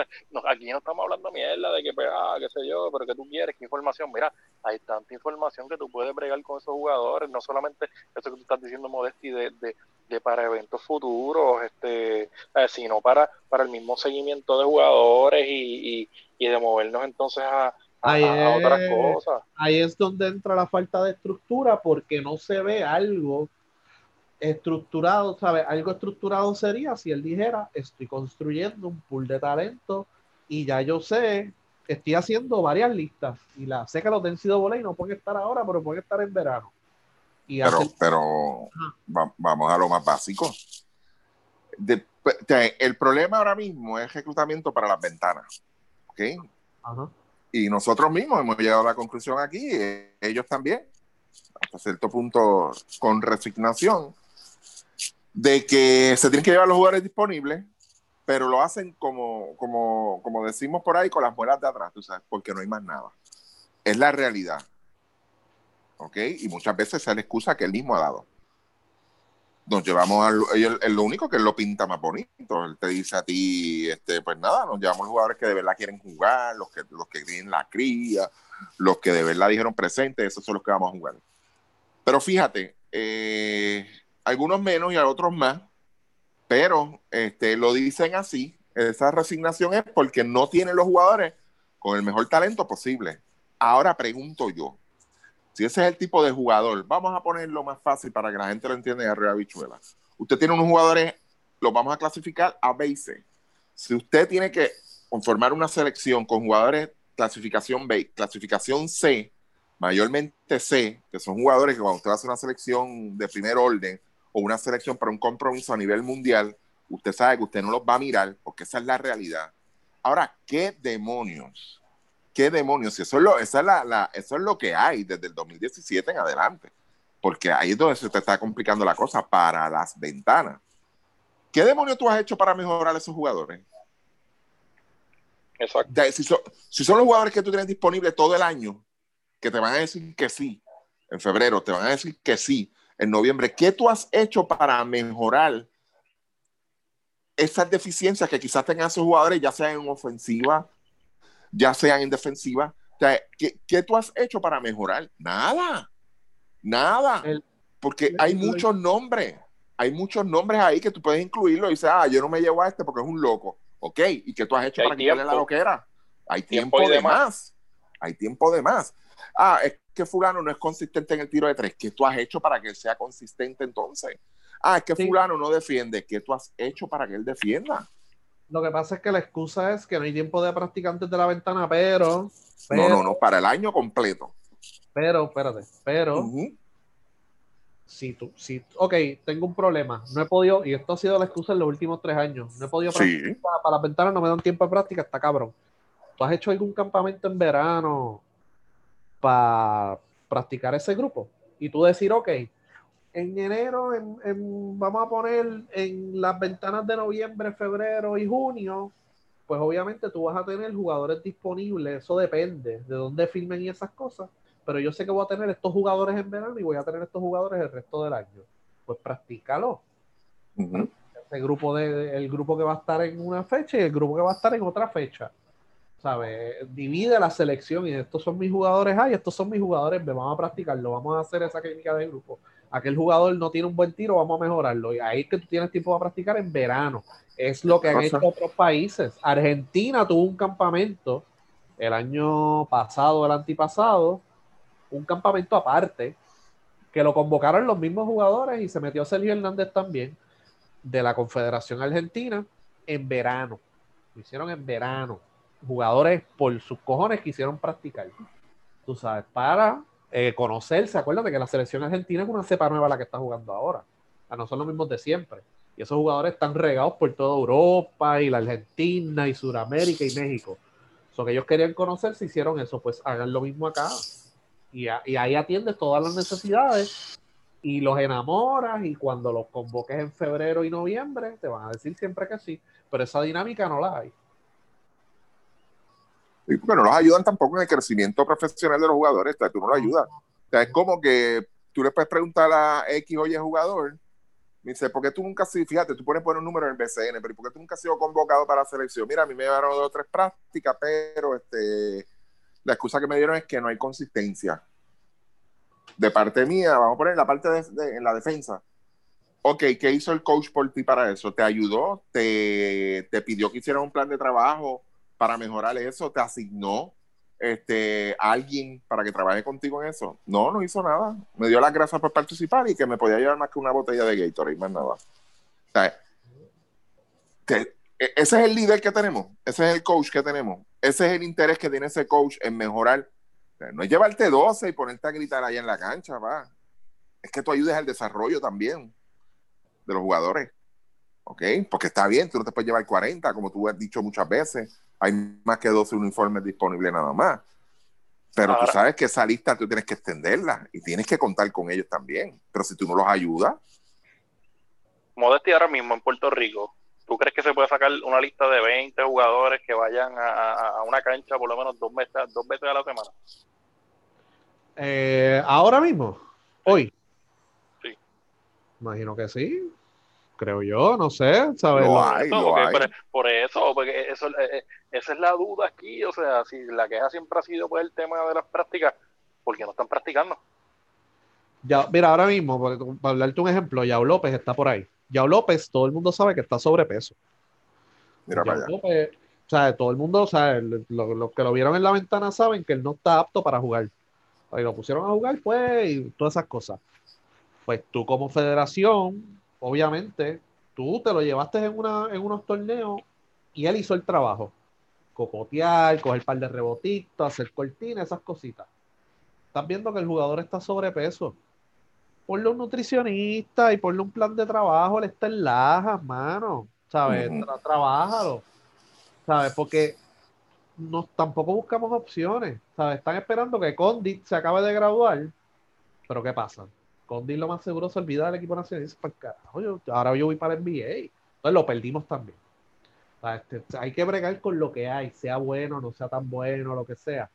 Aquí no estamos hablando mierda de que, pues, ah, qué sé yo, pero que tú quieres, qué información. Mira, hay tanta información que tú puedes bregar con esos jugadores, no solamente eso que tú estás diciendo, Modesti, de, de, para eventos futuros, este, eh, sino para, para el mismo seguimiento de jugadores y, y, de movernos entonces a, Ahí a otras es- cosas. ahí es donde entra la falta de estructura porque no se ve algo estructurado, ¿sabes? Algo estructurado sería si él dijera, estoy construyendo un pool de talento y ya yo sé, estoy haciendo varias listas y la sé que los de NCAA no pueden estar ahora, pero pueden estar en verano. Y Pero, hacer- pero va- vamos a lo más básico. De- el problema ahora mismo es reclutamiento para las ventanas. ¿ok? Ajá. Y nosotros mismos hemos llegado a la conclusión aquí, eh, ellos también, hasta cierto punto con resignación, de que se tienen que llevar los jugadores disponibles, pero lo hacen como, como, como decimos por ahí, con las muelas de atrás, tú sabes, porque no hay más nada. Es la realidad. ¿Ok? Y muchas veces es la excusa que él mismo ha dado. Nos llevamos al, él lo único que él lo pinta más bonito. Él te dice a ti, este, pues nada, nos llevamos jugadores que de verdad quieren jugar, los que, los que tienen la cría, los que de verdad dijeron presente, esos son los que vamos a jugar. Pero fíjate, eh, algunos menos y a otros más, pero este, lo dicen así. Esa resignación es porque no tienen los jugadores con el mejor talento posible. Ahora pregunto yo, si ese es el tipo de jugador, vamos a ponerlo más fácil para que la gente lo entienda de arriba bichuela. Usted tiene unos jugadores, los vamos a clasificar a B y C. Si usted tiene que conformar una selección con jugadores clasificación B, clasificación C, mayormente C, que son jugadores que cuando usted hace una selección de primer orden o una selección para un compromiso a nivel mundial, usted sabe que usted no los va a mirar porque esa es la realidad. Ahora, ¿qué demonios? ¿Qué demonios? Eso es lo, esa es la, la- eso es lo que hay desde el 2017 en adelante. Porque ahí es donde se te está complicando la cosa para las ventanas. ¿Qué demonios tú has hecho para mejorar a esos jugadores? Exacto. Si, son, si son los jugadores que tú tienes disponibles todo el año, que te van a decir que sí, en febrero te van a decir que sí, en noviembre, ¿qué tú has hecho para mejorar esas deficiencias que quizás tengan esos jugadores, ya sean en ofensiva, ya sean en defensiva? O sea, ¿qué, qué tú has hecho para mejorar? Nada, nada, porque hay muchos nombres, hay muchos nombres ahí que tú puedes incluirlo y dices, ah, yo no me llevo a este porque es un loco. Ok, ¿y qué tú has hecho para quitarle la loquera? Hay Tiempo tiempo, de más. Hay tiempo de más. Ah, es que fulano no es consistente en el tiro de tres. ¿Qué tú has hecho para que él sea consistente entonces? Ah, es que Sí. fulano no defiende. ¿Qué tú has hecho para que él defienda? Lo que pasa es que la excusa es que no hay tiempo de practicantes de la ventana, pero, No, pero, no, no, para el año completo. pero, espérate, pero, si tú, si, ok, tengo un problema, no he podido, y esto ha sido la excusa en los últimos tres años, no he podido practicar Sí. para, para las ventanas, no me dan tiempo de práctica, está cabrón. ¿Tú has hecho algún campamento en verano para practicar ese grupo? Y tú decir, ok, en enero, en- en- vamos a poner en las ventanas de noviembre, febrero y junio, pues obviamente tú vas a tener jugadores disponibles, eso depende de dónde filmen y esas cosas, pero yo sé que voy a tener estos jugadores en verano y voy a tener estos jugadores el resto del año. Pues practícalo. Ese grupo de, el grupo que va a estar en una fecha y el grupo que va a estar en otra fecha. ¿Sabes? Divide la selección y estos son mis jugadores A y estos son mis jugadores B. Vamos a practicarlo, vamos a hacer esa química de grupo. Aquel jugador no tiene un buen tiro, vamos a mejorarlo. Y ahí es que tú tienes tiempo para practicar en verano. Es lo que han hecho otros países. Argentina tuvo un campamento el año pasado, el antipasado, un campamento aparte, que lo convocaron los mismos jugadores y se metió Sergio Hernández también. de la Confederación Argentina en verano. Lo hicieron en verano. Jugadores por sus cojones quisieron practicar. Tú sabes, para eh, conocerse. Acuérdate que la selección argentina es una cepa nueva la que está jugando ahora. O no son los mismos de siempre. Y esos jugadores están regados por toda Europa y la Argentina y Sudamérica y México. So que ellos querían conocerse, hicieron eso, pues hagan lo mismo acá. Y, y ahí atiendes todas las necesidades y los enamoras y cuando los convoques en febrero y noviembre te van a decir siempre que sí, pero esa dinámica no la hay. Porque no los ayudan tampoco en el crecimiento profesional de los jugadores, tú no los ayudas. O es como que tú le puedes preguntar a X o Y jugador, me dice, ¿por qué tú nunca has sido, fíjate, tú pones poner un número en el BCN, pero ¿por qué tú nunca has sido convocado para la selección? Mira, a mí me dieron dos o tres prácticas, pero este, la excusa que me dieron es que no hay consistencia de parte mía, vamos a poner la parte de, en la defensa. Ok, ¿qué hizo el coach por ti para eso? ¿Te ayudó? ¿Te, te pidió que hicieras un plan de trabajo para mejorar eso? ¿Te asignó este, alguien para que trabaje contigo en eso? No, no hizo nada. Me dio las gracias por participar y que me podía llevar más que una botella de Gatorade, nada. E, ese es el líder que tenemos, ese es el coach que tenemos, ese es el interés que tiene ese coach en mejorar no es llevarte 12 y ponerte a gritar ahí en la cancha, va. Es que tú ayudes al desarrollo también de los jugadores. ¿Ok? Porque está bien, tú no te puedes llevar 40, como tú has dicho muchas veces. Hay más que 12 uniformes disponibles nada más. Pero tú sabes que esa lista tú tienes que extenderla y tienes que contar con ellos también. Pero si tú no los ayudas. Modestia ahora mismo en Puerto Rico, ¿tú crees que se puede sacar una lista de 20 jugadores que vayan a, una cancha por lo menos dos veces, dos veces a la semana? Eh, ahora mismo, hoy. Sí. Imagino que sí. Creo yo, no sé, ¿sabes? Por, eso, porque eso, eh, eh, esa es la duda aquí. O sea, si la queja siempre ha sido pues el tema de las prácticas, ¿por qué no están practicando? Ya, mira, ahora mismo, para hablarte un ejemplo, Yao López está por ahí. Yao López, todo el mundo sabe que está sobrepeso. Mira para allá. o sea, todo el mundo, sabe, los que lo vieron en la ventana saben que él no está apto para jugar. Y lo pusieron a jugar, pues, y todas esas cosas. Pues tú como federación, obviamente, tú te lo llevaste en, una, en unos torneos y él hizo el trabajo. Cocotear, coger par de rebotitos, hacer cortinas, esas cositas. Estás viendo que el jugador está sobrepeso. Ponle un nutricionista y ponle un plan de trabajo, él está en lajas, mano. ¿Sabes? trabájalo. ¿Sabes? Porque no, tampoco buscamos opciones. ¿sabes? Están esperando que Condit se acabe de graduar. Pero ¿qué pasa? Condit lo más seguro se olvida del equipo nacional y dice, carajo, ahora yo voy para el NBA. Entonces lo perdimos también. Este, hay que bregar con lo que hay, sea bueno, no sea tan bueno, lo que sea.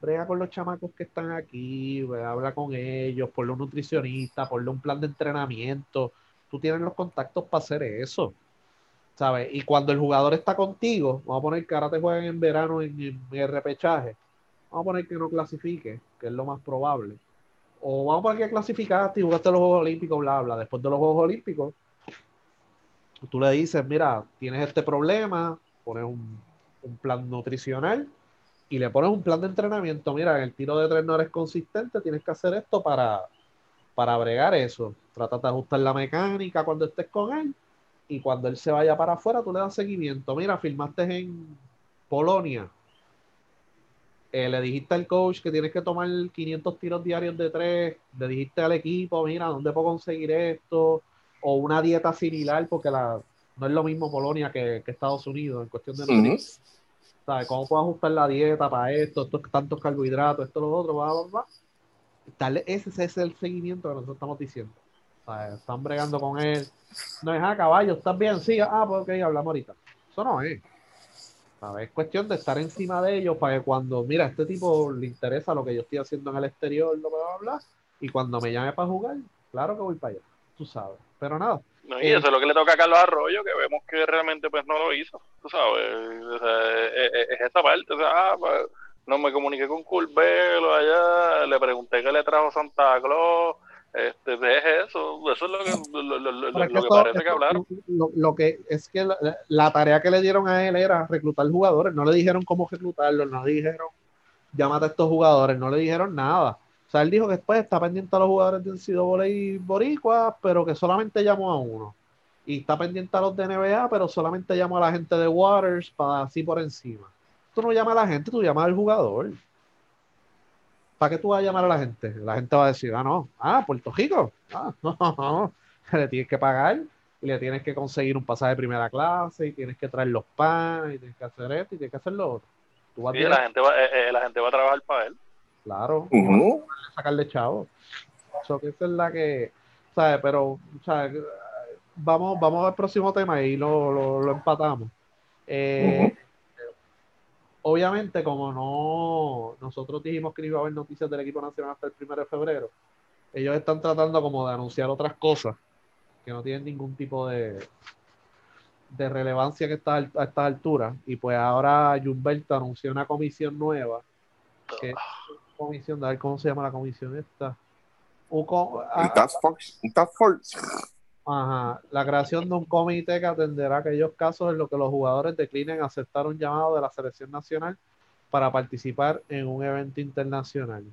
Brega con los chamacos que están aquí, habla con ellos, ponle un nutricionista, ponle un plan de entrenamiento. Tú tienes los contactos para hacer eso. ¿sabes? Y cuando el jugador está contigo, vamos a poner que ahora te jueguen en verano en, el repechaje, vamos a poner que no clasifique, que es lo más probable. O vamos a poner que clasificaste y jugaste los Juegos Olímpicos, bla, bla. Después de los Juegos Olímpicos, tú le dices, mira, tienes este problema, pones un, plan nutricional y le pones un plan de entrenamiento. Mira, el tiro de tres no eres consistente, tienes que hacer esto para, para bregar eso. Trata de ajustar la mecánica cuando estés con él y cuando él se vaya para afuera, tú le das seguimiento. Mira, filmaste en Polonia. Eh, le dijiste al coach que tienes que tomar 500 tiros diarios de tres. Le dijiste al equipo, mira, ¿dónde puedo conseguir esto? O una dieta similar, porque la, no es lo mismo Polonia que, Estados Unidos en cuestión de nutrición. ¿Sabes? ¿Cómo puedo ajustar la dieta para esto? Estos tantos carbohidratos, esto, lo otro, bla, bla, ese es el seguimiento que nosotros estamos diciendo. Están bregando con él. No es a ah, caballo, ¿estás bien? Sí, ah, pues ok, hablamos ahorita. Eso no es. Es cuestión de estar encima de ellos para que cuando, mira, a este tipo le interesa lo que yo estoy haciendo en el exterior, lo que va a hablar, y cuando me llame para jugar, claro que voy para allá, tú sabes. Pero nada. No, y eso es lo que le toca a Carlos Arroyo, que vemos que realmente pues no lo hizo, tú sabes. es, esa parte, o sea, ah, pues, no me comuniqué con Culvelo allá, le pregunté qué le trajo Santa Claus, este, eso, eso es lo que, parece que hablaron. Lo, que es que la, tarea que le dieron a él era reclutar jugadores, no le dijeron cómo reclutarlos, no le dijeron llámate a estos jugadores, no le dijeron nada. O sea, él dijo que después está pendiente a los jugadores de NCAA y Boricua, pero que solamente llamó a uno. y está pendiente a los de NBA, pero solamente llama a la gente de Waters para así por encima. Tú no llamas a la gente, tú llamas al jugador. ¿Para qué tú vas a llamar a la gente? La gente va a decir, ah, no, ah, Puerto Rico. Ah, no, no, le tienes que pagar y le tienes que conseguir un pasaje de primera clase y tienes que traer los pan y tienes que hacer esto y tienes que hacer lo otro. sí, la gente, va, eh, eh, la gente va a trabajar para él. Claro, uh sacarle chavo. Eso que esa es la que, ¿sabes? Pero, ¿sabes? Vamos, vamos al próximo tema y lo, lo, empatamos. Eh, obviamente, como no, nosotros dijimos que no iba a haber noticias del equipo nacional hasta el 1 de febrero, ellos están tratando como de anunciar otras cosas que no tienen ningún tipo de, de relevancia que está a estas alturas. Y pues ahora Jumberto anunció una comisión nueva. Que comisión, a ver cómo se llama la comisión esta. Un, task force. Un task force. Ajá. La creación de un comité que atenderá aquellos casos en los que los jugadores declinen aceptar un llamado de la selección nacional para participar en un evento internacional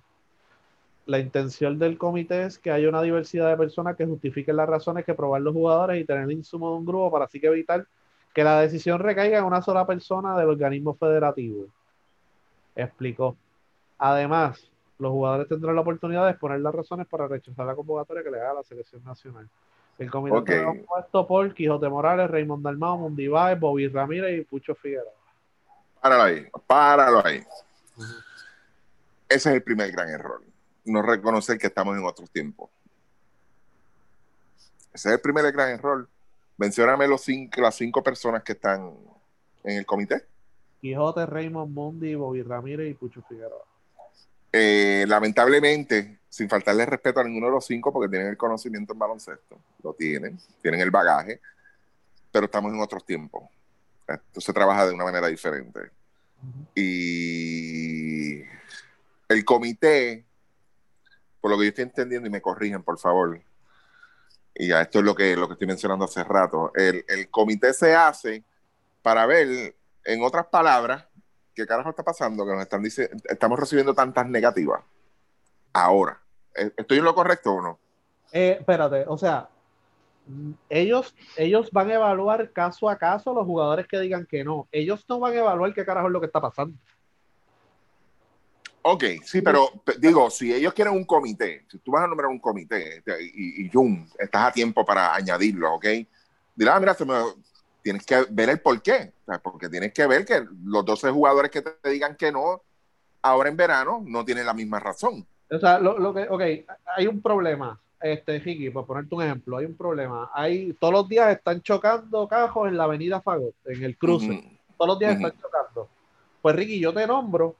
la intención del comité es que haya una diversidad de personas que justifiquen las razones que probar los jugadores y tener el insumo de un grupo para así que evitar que la decisión recaiga en una sola persona del organismo federativo. Explicó. Además, los jugadores tendrán la oportunidad de exponer las razones para rechazar la convocatoria que le haga la selección nacional. El comité okay. compuesto por Quijote Morales, Raymond Dalmao, Mundibay, Bobby Ramírez y Pucho Figueroa. Páralo ahí, páralo ahí. Ese es el primer gran error no reconocer que estamos en otros tiempos. Ese es el primer gran error. Mencióname los cinco, las cinco personas que están en el comité. Quijote, Raymond Mundi, Bobby Ramírez y Pucho Figueroa. Eh, lamentablemente, sin faltarle respeto a ninguno de los cinco, porque tienen el conocimiento en baloncesto, lo tienen, tienen el bagaje, pero estamos en otros tiempos. Esto se trabaja de una manera diferente. Y el comité por lo que yo estoy entendiendo, y me corrigen, por favor, y ya esto es lo que, lo que estoy mencionando hace rato, el, comité se hace para ver, en otras palabras, qué carajo está pasando, que nos están diciendo, estamos recibiendo tantas negativas. Ahora, ¿e-, ¿estoy en lo correcto o no? Eh, espérate, o sea, ellos, ellos van a evaluar caso a caso los jugadores que digan que no. Ellos no van a evaluar qué carajo es lo que está pasando. Ok, sí, pero digo, si ellos quieren un comité, si tú vas a nombrar un comité y, y Jun, estás a tiempo para añadirlo, ok, dirá, ah, mira, tienes que ver el por qué, porque tienes que ver que los 12 jugadores que te digan que no, ahora en verano, no tienen la misma razón. O sea, lo, que, ok, hay un problema, este, Ricky, por ponerte un ejemplo, hay un problema. Hay, todos los días están chocando cajos en la avenida Fagot, en el cruce. Todos los días están chocando. Pues Ricky, yo te nombro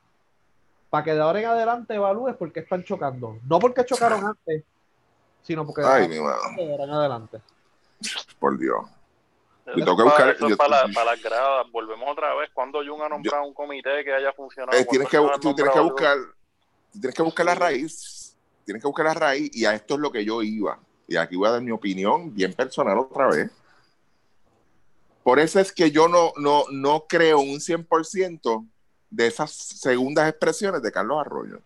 para que de ahora en adelante evalúes por qué están chocando. No porque chocaron antes, sino porque Ay, de ahora en adelante. Por Dios. Yo que buscar, eso para, para, las gradas. Volvemos otra vez. Cuando Jung ha nombrado un comité que haya funcionado. Eh, tienes que, tú tienes que buscar, tienes que buscar la raíz. Tienes que buscar la raíz. Y a esto es lo que yo iba. Y aquí voy a dar mi opinión bien personal otra vez. Por eso es que yo no, no, no creo un 100% de esas segundas expresiones de Carlos Arroyo.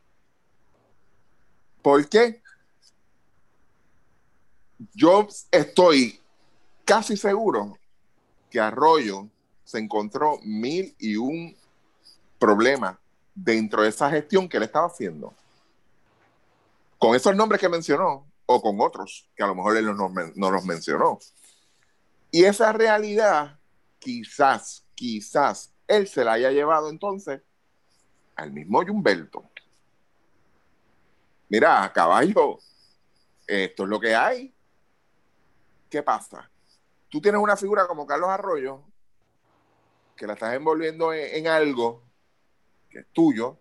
¿Por qué? Yo estoy casi seguro que Arroyo se encontró mil y un problemas dentro de esa gestión que él estaba haciendo. Con esos nombres que mencionó o con otros que a lo mejor él no, los mencionó. Y esa realidad quizás, quizás él se la haya llevado entonces al mismo Humberto. Mira, caballo, esto es lo que hay. ¿Qué pasa? Tú tienes una figura como Carlos Arroyo, que la estás envolviendo en, algo que es tuyo,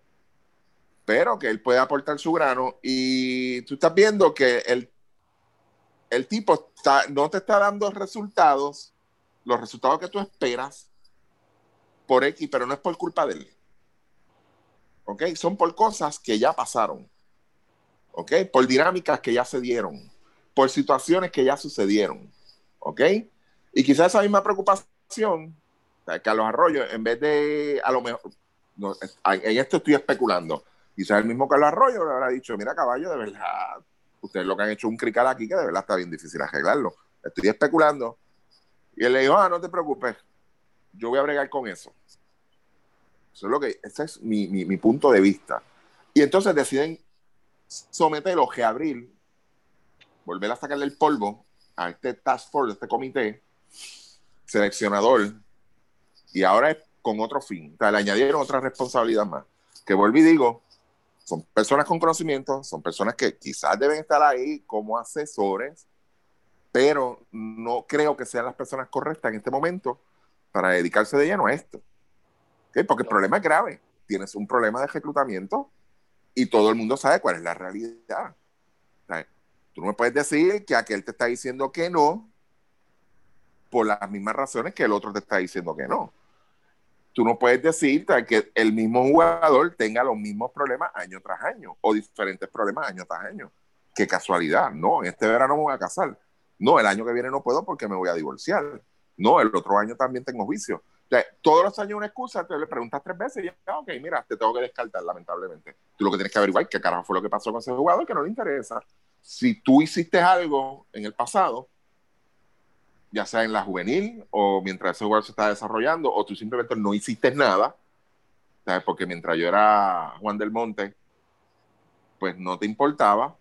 pero que él puede aportar su grano y tú estás viendo que el, el tipo no te está dando resultados, los resultados que tú esperas, por X, pero no es por culpa de él. ¿Ok? Son por cosas que ya pasaron. ¿Ok? Por dinámicas que ya se dieron. Por situaciones que ya sucedieron. ¿Ok? Y quizás esa misma preocupación, Carlos Arroyo, en vez de, a lo mejor, en esto estoy especulando, quizás el mismo Carlos Arroyo le habrá dicho, mira caballo, de verdad, ustedes lo que han hecho un crical aquí que de verdad está bien difícil arreglarlo. Estoy especulando Y él le dijo, ah, no te preocupes, yo voy a bregar con eso. Eso es lo que, ese es mi, mi, mi punto de vista. Y entonces deciden someterlo, reabrir, volver a sacarle el polvo a este task force, a este comité seleccionador, y ahora es con otro fin. O sea, le añadieron otra responsabilidad más. Que vuelvo y digo, son personas con conocimiento, son personas que quizás deben estar ahí como asesores, pero no creo que sean las personas correctas en este momento para dedicarse de lleno a esto. Porque el problema es grave. Tienes un problema de reclutamiento y todo el mundo sabe cuál es la realidad. tú no me puedes decir que aquel te está diciendo que no por las mismas razones que el otro te está diciendo que no. Tú no puedes decir que el mismo jugador tenga los mismos problemas año tras año o diferentes problemas año tras año. Qué casualidad. No, este verano me voy a casar. No, el año que viene no puedo porque me voy a divorciar. No, el otro año también tengo juicio. todos los años una excusa, te le preguntas tres veces y ya, ok, mira, te tengo que descartar, lamentablemente. Tú lo que tienes que averiguar qué carajo fue lo que pasó con ese jugador que no le interesa. Si tú hiciste algo en el pasado, ya sea en la juvenil o mientras ese jugador se está desarrollando, o tú simplemente no hiciste nada, ¿sabes? porque mientras yo era Juan del Monte, pues no te importaba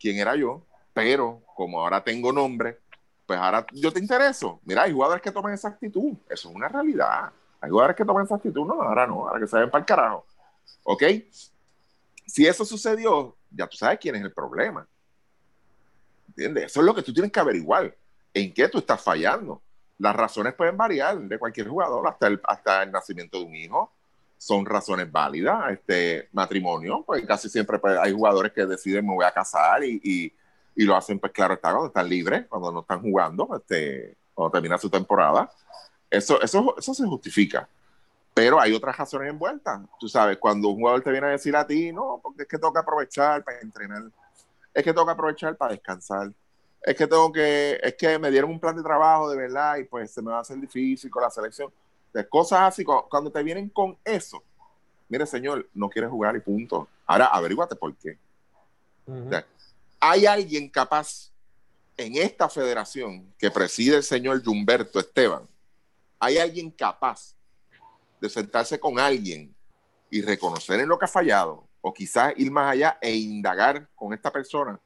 quién era yo, pero como ahora tengo nombre, pues ahora yo te intereso. Mira, hay jugadores que toman esa actitud. Eso es una realidad. Hay jugadores que toman esa actitud. No, ahora no, ahora que se ven para el carajo. ¿Ok? Si eso sucedió, ya tú sabes quién es el problema. ¿Entiendes? Eso es lo que tú tienes que averiguar. ¿En qué tú estás fallando? Las razones pueden variar de cualquier jugador, hasta el, hasta el nacimiento de un hijo. Son razones válidas. Este matrimonio, pues casi siempre pues, hay jugadores que deciden me voy a casar y y lo hacen, pues claro, está, cuando están libres, cuando no están jugando, este, cuando termina su temporada. Eso, eso, eso se justifica. Pero hay otras razones envueltas. Tú sabes, cuando un jugador te viene a decir a ti, no, porque es que que aprovechar para entrenar, es que que aprovechar para descansar, es que tengo que, es que me dieron un plan de trabajo de verdad y pues se me va a hacer difícil con la selección. De cosas así, cuando, te vienen con eso, mire señor, no quieres jugar y punto. Ahora averíguate por qué hay alguien capaz en esta federación que preside el señor Humberto Esteban, hay alguien capaz de sentarse con alguien y reconocer en lo que ha fallado, o quizás ir más allá e indagar con esta persona,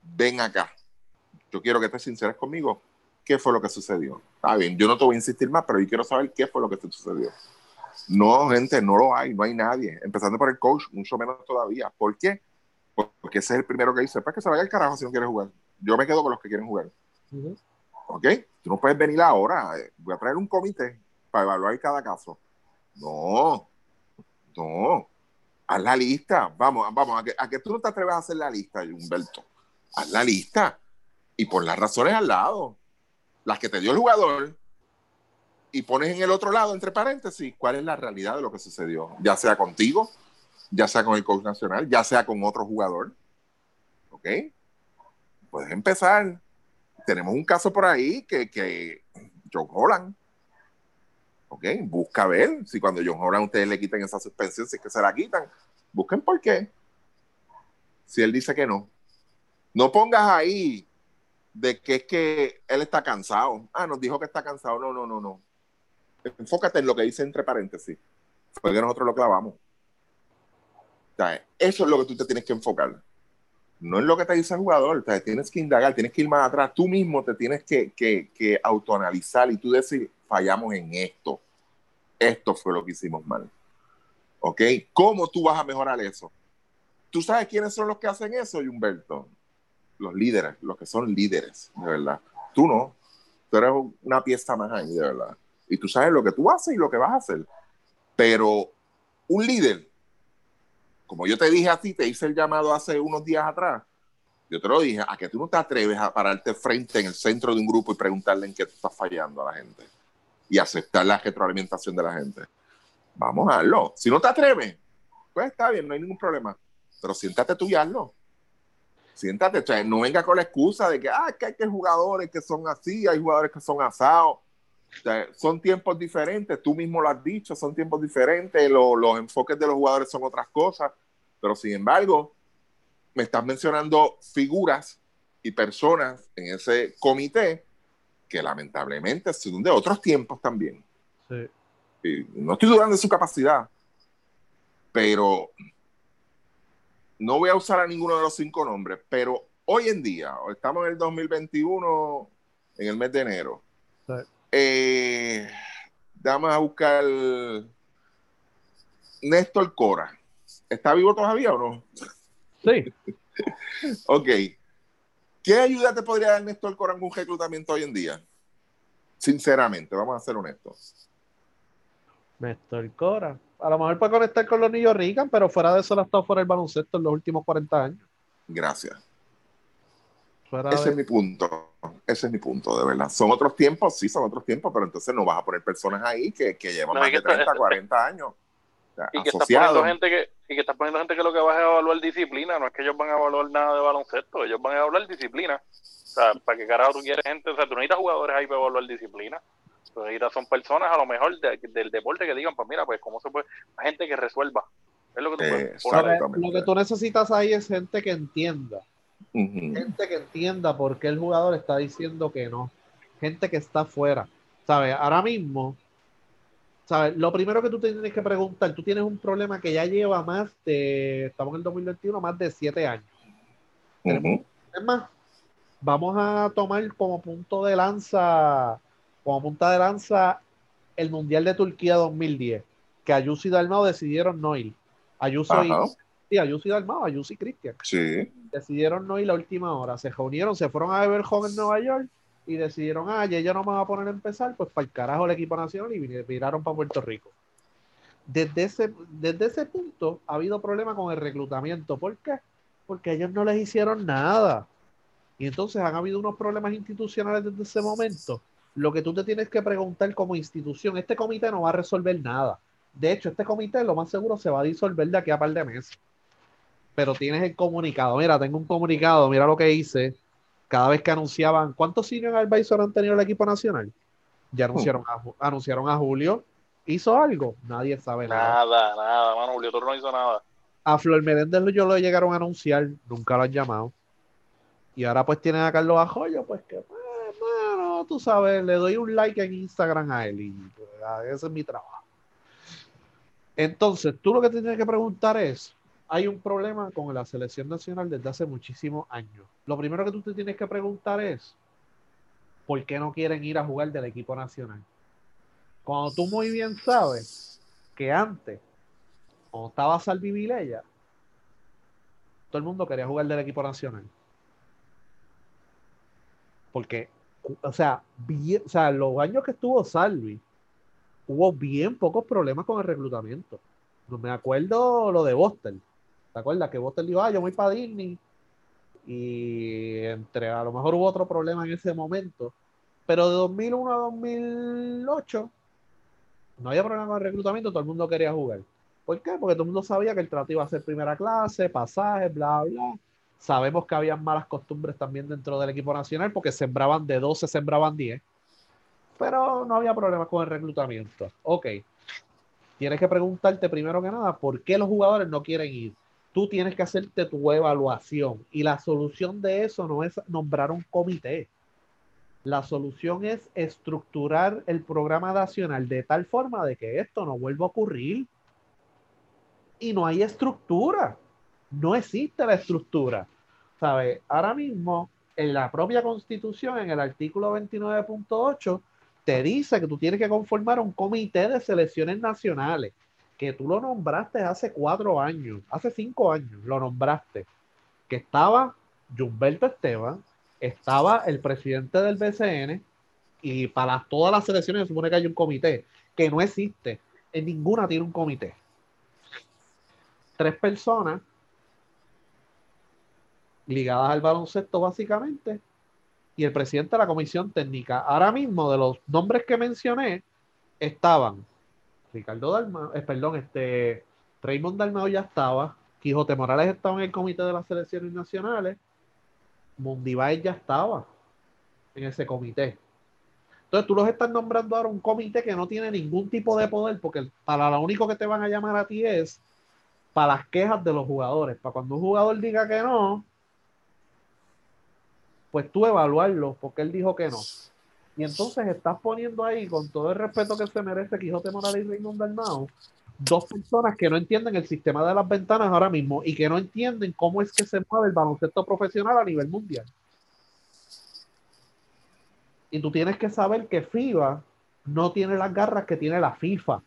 ven acá. Yo quiero que estés sinceras conmigo. ¿Qué fue lo que sucedió? Está bien, yo no te voy a insistir más, pero yo quiero saber qué fue lo que te sucedió. No, gente, no lo hay, no hay nadie. Empezando por el coach, mucho menos todavía. ¿Por qué? Porque ese es el primero que dice, pues que se vaya al carajo si no quiere jugar. Yo me quedo con los que quieren jugar. ¿Ok? Tú no puedes venir ahora. Eh, voy a traer un comité para evaluar cada caso. No, no. Haz la lista. Vamos, vamos, a que, a que tú no te atreves a hacer la lista, Humberto. Haz la lista. Y pon las razones al lado. Las que te dio el jugador. Y pones en el otro lado, entre paréntesis, cuál es la realidad de lo que sucedió. Ya sea contigo, ya sea con el coach nacional, ya sea con otro jugador. ¿Ok? Puedes empezar. Tenemos un caso por ahí que, que John Holland. ¿Ok? Busca ver si cuando John Holland ustedes le quitan esa suspensión, si es que se la quitan. Busquen por qué. Si él dice que no. No pongas ahí de que es que él está cansado. Ah, nos dijo que está cansado. No, no, no, no. Enfócate en lo que dice entre paréntesis. Fue que nosotros lo clavamos eso es lo que tú te tienes que enfocar. No es lo que te dice el jugador. tienes que indagar, tienes que ir más atrás. Tú mismo te tienes que, que, que autoanalizar y tú decir, fallamos en esto. Esto fue lo que hicimos mal. ¿Ok? ¿Cómo tú vas a mejorar eso? ¿Tú sabes quiénes son los que hacen eso, Humberto? Los líderes, los que son líderes, de verdad. Tú no. Tú eres una pieza más ahí, de verdad. Y tú sabes lo que tú haces y lo que vas a hacer. Pero un líder como yo te dije a ti, te hice el llamado hace unos días atrás, yo te lo dije, a que tú no te atreves a pararte frente en el centro de un grupo y preguntarle en qué tú estás fallando a la gente y aceptar la retroalimentación de la gente. Vamos a hazlo. Si no te atreves, pues está bien, no hay ningún problema. Pero siéntate tú y hazlo. Siéntate, o sea, no venga con la excusa de que, ah, que hay jugadores que son así, hay jugadores que son asados son tiempos diferentes, tú mismo lo has dicho, son tiempos diferentes, los enfoques de los jugadores son otras cosas, pero sin embargo, me estás mencionando figuras y personas en ese comité que lamentablemente son de otros tiempos también. Sí. Y no estoy dudando de su capacidad, pero no voy a usar a ninguno de los cinco nombres, pero hoy en día, estamos en el 2021, en el mes de enero, Sí. eh, vamos a buscar Néstor Cora. ¿Está vivo todavía o no? Sí. Ok. ¿Qué ayuda te podría dar Néstor Cora en un reclutamiento hoy en día? Sinceramente, vamos a ser honestos. Néstor Cora. A lo mejor puede conectar con los niños Rican, pero fuera de eso él ha estado fuera del baloncesto en los últimos 40 años. Gracias. Fuera Ese de- es mi punto. Ese es mi punto, de verdad. Son otros tiempos, sí, son otros tiempos, pero entonces no vas a poner personas ahí que, que llevan No, más de 30, está- 40 años. O sea, Y que estás asociados. poniendo gente que, y que estás poniendo gente que lo que va es evaluar disciplina, no es que ellos van a evaluar nada de baloncesto, ellos van a evaluar disciplina. O sea, ¿para qué carajo tú quieres gente? O sea, tú no necesitas jugadores ahí para evaluar disciplina. Tú necesitas son personas a lo mejor de- del deporte que digan, pues mira, pues cómo se puede, gente que resuelva. Es lo que tú puedes poner. Lo que- tú necesitas ahí es gente que entienda. Gente que entienda por qué el jugador está diciendo que no. Gente que está fuera. ¿Sabes? Ahora mismo, ¿sabes? Lo primero que tú tienes que preguntar, tú tienes un problema que ya lleva más de, estamos en el 2021, más de siete años. Es más, vamos a tomar como punto de lanza, como punta de lanza, el Mundial de Turquía 2010, que Ayuso y Dalmao decidieron no ir. Ayuso y, Ajá. sí, Ayuso y Dalmao, Ayuso y Cristian, Sí. decidieron no ir la última hora. Se reunieron, se fueron a beber en Nueva York y decidieron, ah, ya ella no me va a poner a empezar, pues para el carajo el equipo nacional y viraron para Puerto Rico. Desde ese, desde ese punto ha habido problemas con el reclutamiento. ¿Por qué? Porque ellos no les hicieron nada. Y entonces han habido unos problemas institucionales desde ese momento. Lo que tú te tienes que preguntar como institución, este comité no va a resolver nada. De hecho, este comité lo más seguro se va a disolver de aquí a par de meses. Pero tienes el comunicado. Mira, tengo un comunicado, mira lo que hice. Cada vez que anunciaban, ¿cuántos senior advisor han tenido el equipo nacional? Ya anunciaron a, anunciaron a Julio. ¿Hizo algo? Nadie sabe nada. Nada, nada, mano, Julio Toro no hizo nada. A Flor Meléndez yo lo llegaron a anunciar, nunca lo han llamado. Y ahora pues tienen a Carlos Ajoyo, pues que, mano, tú sabes, le doy un like en Instagram a él y pues, ese es mi trabajo. Entonces, tú lo que te tienes que preguntar es, hay un problema con la selección nacional desde hace muchísimos años. Lo primero que tú te tienes que preguntar es, ¿por qué no quieren ir a jugar del equipo nacional? Cuando tú muy bien sabes que antes cuando estaba Salvi Vilella, todo el mundo quería jugar del equipo nacional. Porque, o sea, bien- o sea, los años que estuvo Salvi, hubo bien pocos problemas con el reclutamiento. No me acuerdo lo de Boston. ¿Te acuerdas que Boston dijo, ah, yo voy para Disney? Y entre, a lo mejor hubo otro problema en ese momento. Pero de 2001 a 2008, no había problema con el reclutamiento, todo el mundo quería jugar. ¿Por qué? Porque todo el mundo sabía que el trato iba a ser primera clase, pasajes, bla, bla. Sabemos que había malas costumbres también dentro del equipo nacional porque sembraban de 12, sembraban 10. Pero no había problemas con el reclutamiento. Ok. Tienes que preguntarte primero que nada por qué los jugadores no quieren ir. Tú tienes que hacerte tu evaluación. Y la solución de eso no es nombrar un comité. La solución es estructurar el programa nacional de tal forma de que esto no vuelva a ocurrir y no hay estructura. No existe la estructura. ¿Sabe? Ahora mismo, en la propia constitución, en el artículo 29.8, te dice que tú tienes que conformar un comité de selecciones nacionales, que tú lo nombraste hace cuatro años, hace cinco años lo nombraste, que estaba Humberto Esteban, estaba el presidente del BCN, y para todas las selecciones se supone que hay un comité, que no existe. En ninguna tiene un comité tres personas ligadas al baloncesto básicamente y el presidente de la comisión técnica. Ahora mismo de los nombres que mencioné estaban Ricardo Dalmau, eh, perdón, este Raymond Dalmau ya estaba, Quijote Morales estaba en el comité de las selecciones nacionales, Mundibay ya estaba en ese comité. Entonces tú los estás nombrando ahora un comité que no tiene ningún tipo de poder porque para lo único que te van a llamar a ti es para las quejas de los jugadores. Para cuando un jugador diga que no, pues tú evaluarlo porque él dijo que no. Y entonces estás poniendo ahí, con todo el respeto que se merece Quijote Morales y Raymond Dalmao, dos personas que no entienden el sistema de las ventanas ahora mismo y que no entienden cómo es que se mueve el baloncesto profesional a nivel mundial. Y tú tienes que saber que FIBA no tiene las garras que tiene la FIFA.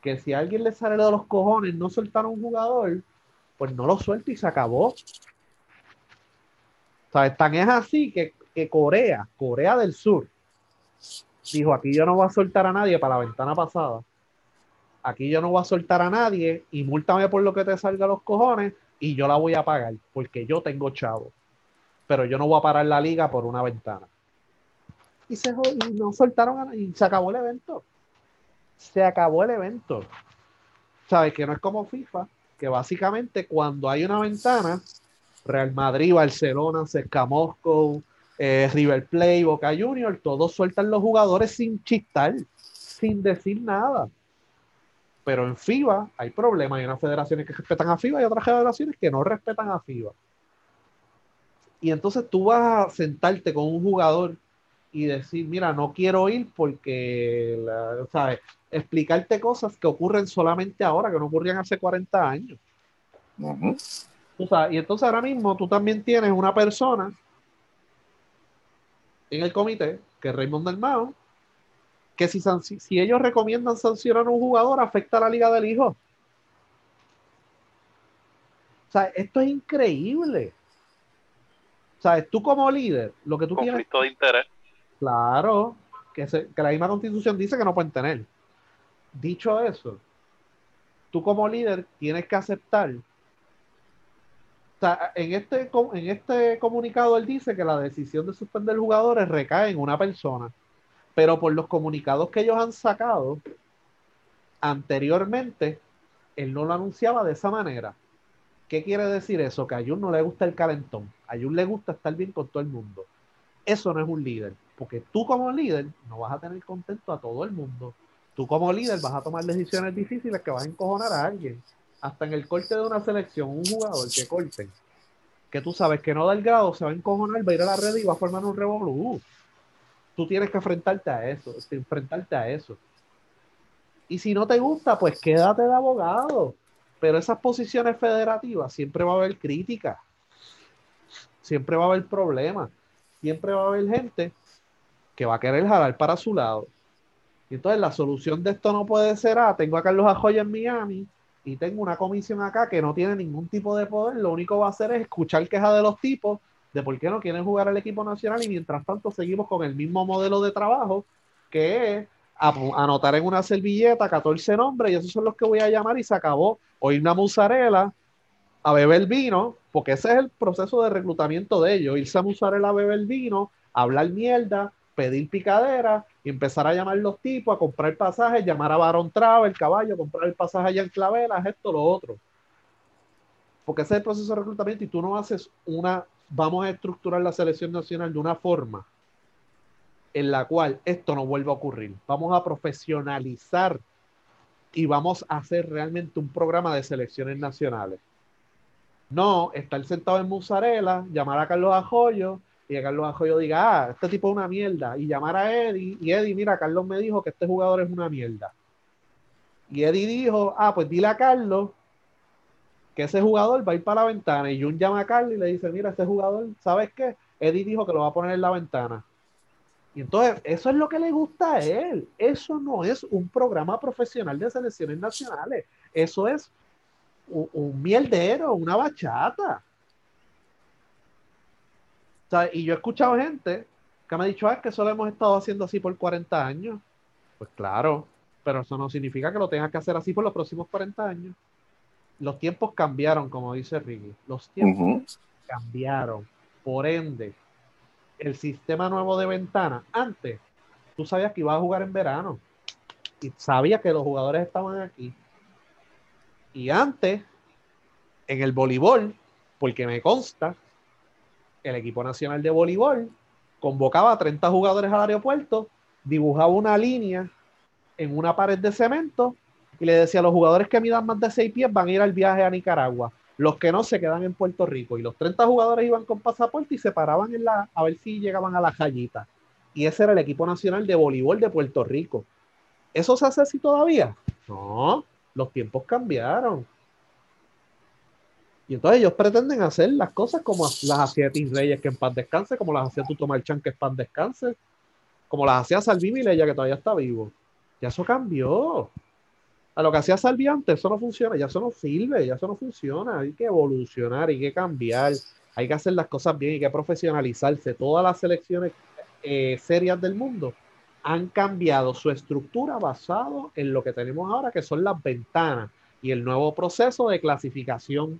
Que si a alguien le sale de los cojones no soltar a un jugador, pues no lo suelta y se acabó. O sea, tan es así que, que Corea, Corea del Sur, dijo, aquí yo no voy a soltar a nadie para la ventana pasada. Aquí yo no voy a soltar a nadie y múltame por lo que te salga los cojones y yo la voy a pagar porque yo tengo chavo pero yo no voy a parar la liga por una ventana. Y, se, y no soltaron y se acabó el evento. Se acabó el evento. ¿Sabes? Que no es como FIFA, que básicamente cuando hay una ventana, Real Madrid, Barcelona, Cerca Moscow, eh, River Plate, Boca Junior, todos sueltan los jugadores sin chistar, sin decir nada. Pero en FIBA hay problemas. Hay unas federaciones que respetan a FIBA y otras federaciones que no respetan a FIBA. Y entonces tú vas a sentarte con un jugador y decir, mira, no quiero ir porque, ¿sabes? Explicarte cosas que ocurren solamente ahora, que no ocurrían hace 40 años. Y entonces ahora mismo tú también tienes una persona en el comité, que es Raymond Dalmao, que si, si ellos recomiendan sancionar a un jugador, afecta a la liga del hijo. O sea, esto es increíble. ¿Sabes? Tú como líder, lo que tú Conflicto de interés. Claro, que, que la misma constitución dice que no pueden tener. Dicho eso, tú como líder tienes que aceptar. Sea, en este, en este comunicado él dice que la decisión de suspender jugadores recae en una persona, pero por los comunicados que ellos han sacado anteriormente, él no lo anunciaba de esa manera. ¿Qué quiere decir eso? Que a Jun no le gusta el calentón. A Jun le gusta estar bien con todo el mundo. Eso no es un líder, porque tú como líder no vas a tener contento a todo el mundo. Tú como líder vas a tomar decisiones difíciles que vas a encojonar a alguien. Hasta en el corte de una selección, un jugador que corte, que tú sabes que no da el grado, se va a encojonar, va a ir a la red y va a formar un revolú. Tú tienes que enfrentarte a eso, enfrentarte a eso. Y si no te gusta, pues quédate de abogado pero esas posiciones federativas siempre va a haber crítica, siempre va a haber problemas, siempre va a haber gente que va a querer jalar para su lado. Y entonces la solución de esto no puede ser, ah, tengo a Carlos Ajoya en Miami y tengo una comisión acá que no tiene ningún tipo de poder, lo único que va a hacer es escuchar quejas de los tipos de por qué no quieren jugar al equipo nacional y mientras tanto seguimos con el mismo modelo de trabajo que es anotar en una servilleta 14 nombres y esos son los que voy a llamar y se acabó. Oír una musarela, a beber vino, porque ese es el proceso de reclutamiento de ellos, irse a musarela a beber vino, hablar mierda, pedir picadera y empezar a llamar los tipos, a comprar pasajes, llamar a Barón Travel, el caballo, comprar el pasaje allá en Clavelas, esto, lo otro. Porque ese es el proceso de reclutamiento y tú no haces una, vamos a estructurar la selección nacional de una forma en la cual esto no vuelva a ocurrir. Vamos a profesionalizar y vamos a hacer realmente un programa de selecciones nacionales. No estar sentado en Musarela, llamar a Carlos Ajoyo y Carlos Ajoyo diga, ah, este tipo es una mierda, y llamar a Eddie, y Eddie, mira, Carlos me dijo que este jugador es una mierda. Y Eddie dijo, ah, pues dile a Carlos que ese jugador va a ir para la ventana. Y Jun llama a Carlos y le dice, mira, ese jugador, ¿sabes qué? Eddie dijo que lo va a poner en la ventana. Y entonces, eso es lo que le gusta a él. Eso no es un programa profesional de selecciones nacionales. Eso es un, mierdero, una bachata. Y yo he escuchado gente que me ha dicho, ah, que eso lo hemos estado haciendo así por 40 años. Pues claro, pero eso no significa que lo tengas que hacer así por los próximos 40 años. Los tiempos cambiaron, como dice Ricky. Los tiempos cambiaron. Por ende, el sistema nuevo de ventana, antes tú sabías que ibas a jugar en verano y sabías que los jugadores estaban aquí. Y antes, en el voleibol, porque me consta, el equipo nacional de voleibol convocaba a 30 jugadores al aeropuerto, dibujaba una línea en una pared de cemento y le decía a los jugadores que midan más de 6 pies van a ir al viaje a Nicaragua. Los que no se quedan en Puerto Rico. Y los 30 jugadores iban con pasaporte y se paraban en la, a ver si llegaban a la jayita. y ese era el equipo nacional de voleibol de Puerto Rico. ¿Eso se hace así todavía? No, los tiempos cambiaron. Y entonces ellos pretenden hacer las cosas como las hacía Tim Reyes, que en paz descanse, como las hacía Tuto Marchán, que en paz descanse, como las hacía Salvi Milella, que todavía está vivo. Ya eso cambió. A lo que hacía Salvi antes, eso no funciona, ya eso no sirve, ya eso no funciona. Hay que evolucionar, hay que cambiar, hay que hacer las cosas bien, hay que profesionalizarse. Todas las selecciones eh, serias del mundo han cambiado su estructura basado en lo que tenemos ahora, que son las ventanas y el nuevo proceso de clasificación.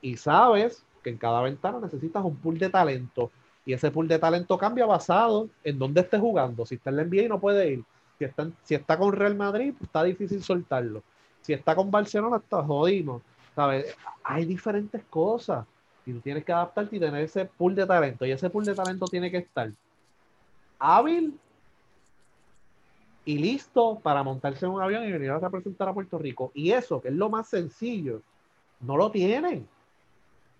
Y sabes que en cada ventana necesitas un pool de talento. Y ese pool de talento cambia basado en dónde esté jugando. Si está en la NBA y no puede ir. Si está, con Real Madrid, pues está difícil soltarlo. Si está con Barcelona, está jodido. ¿Sabes? Hay diferentes cosas. Y tú tienes que adaptarte y tener ese pool de talento. Y ese pool de talento tiene que estar hábil y listo para montarse en un avión y venir a representar a Puerto Rico. Y eso, que es lo más sencillo, no lo tienen.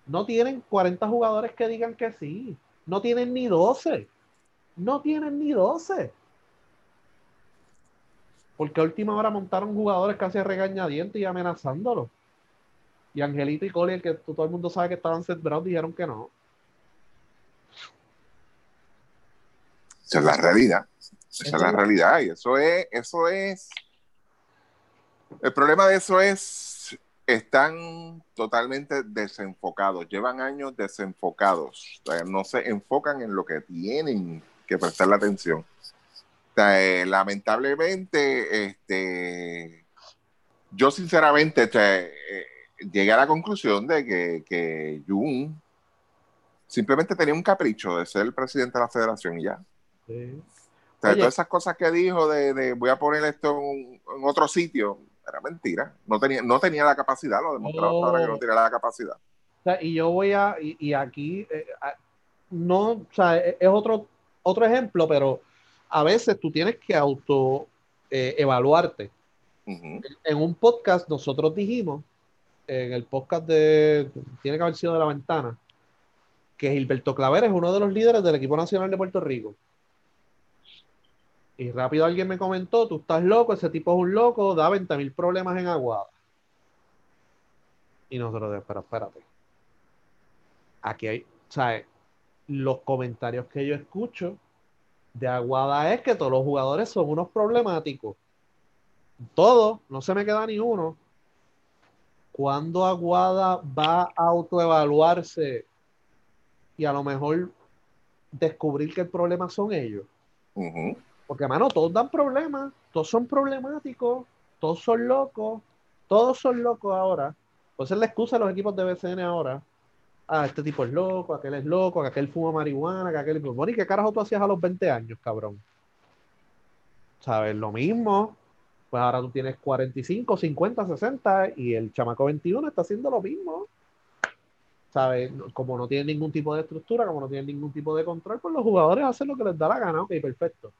No tienen 40 jugadores que digan que sí. No tienen ni 12. No tienen ni 12. Porque a última hora montaron jugadores casi regañadientes y amenazándolos. Y Angelito y Collier, que todo el mundo sabe que estaban sembrados, dijeron que no. Esa es la realidad. Esa es la realidad. Y eso es, eso es. El problema de eso es. Están totalmente desenfocados. Llevan años desenfocados. no se enfocan en lo que tienen que prestar la atención. Eh, lamentablemente, este, yo sinceramente eh, llegué a la conclusión de que, que Jun simplemente tenía un capricho de ser el presidente de la federación y ya todas esas cosas que dijo de, voy a poner esto en, otro sitio, era mentira. No tenía, no tenía la capacidad, lo demostrado ahora que no tenía la capacidad. y yo voy a, y, aquí, eh, no, o sea, e, es otro, otro ejemplo, pero a veces tú tienes que auto eh, evaluarte. En un podcast nosotros dijimos, en el podcast de, tiene que haber sido de la ventana, que Gilberto Claver es uno de los líderes del equipo nacional de Puerto Rico. Y rápido alguien me comentó, tú estás loco, ese tipo es un loco, da 20 mil problemas en Aguada. Y nosotros, pero espérate. Aquí hay, sea, los comentarios que yo escucho de Aguada es que todos los jugadores son unos problemáticos. Todos, no se me queda ni uno. ¿Cuándo Aguada va a autoevaluarse y a lo mejor descubrir que el problema son ellos? Porque, mano, todos dan problemas, todos son problemáticos, todos son locos, todos son locos ahora. Pues es la excusa de los equipos de BCN ahora. Ah, este tipo es loco, aquel es loco, aquel fuma marihuana, que aquel. Bueno, ¿y qué carajo tú hacías a los 20 años, cabrón? ¿Sabes? Lo mismo. Pues ahora tú tienes 45, 50, 60 y el chamaco 21 está haciendo lo mismo. ¿Sabes? Como no tiene ningún tipo de estructura, como no tiene ningún tipo de control, pues los jugadores hacen lo que les da la gana. Ok, perfecto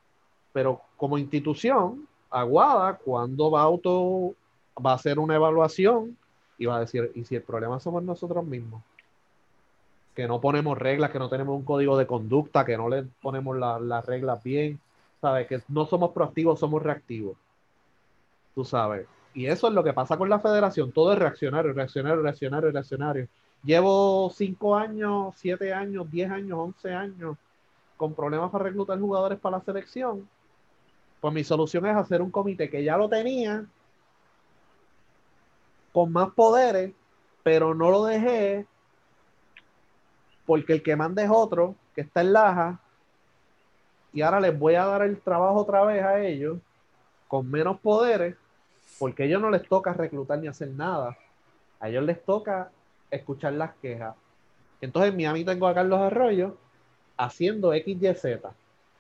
pero como institución, Aguada, cuando va a auto, va a hacer una evaluación y va a decir, ¿y si el problema somos nosotros mismos? Que no ponemos reglas, que no tenemos un código de conducta, que no le ponemos las reglas bien, ¿sabes? Que no somos proactivos, somos reactivos. Tú sabes. Y eso es lo que pasa con la federación. Todo es reaccionario, reaccionario, reaccionario, reaccionario. Llevo cinco años, siete años, diez años, once años con problemas para reclutar jugadores para la selección pues mi solución es hacer un comité que ya lo tenía con más poderes, pero no lo dejé porque el que manda es otro que está en Laja y ahora les voy a dar el trabajo otra vez a ellos con menos poderes porque a ellos no les toca reclutar ni hacer nada. A ellos les toca escuchar las quejas. Entonces en Miami tengo a Carlos Arroyo haciendo XYZ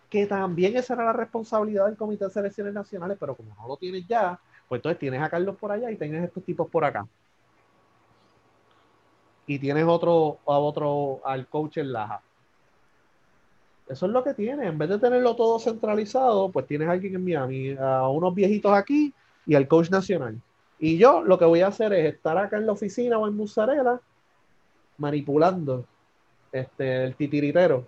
que también esa era la responsabilidad del Comité de Selecciones Nacionales, pero como no lo tienes ya, pues entonces tienes a Carlos por allá y tienes estos tipos por acá. Y tienes otro, a otro, al coach en Laja. Eso es lo que tienes. En vez de tenerlo todo centralizado, pues tienes a alguien en Miami, a unos viejitos aquí y al coach nacional. Y yo lo que voy a hacer es estar acá en la oficina o en Musarela manipulando este, el titiritero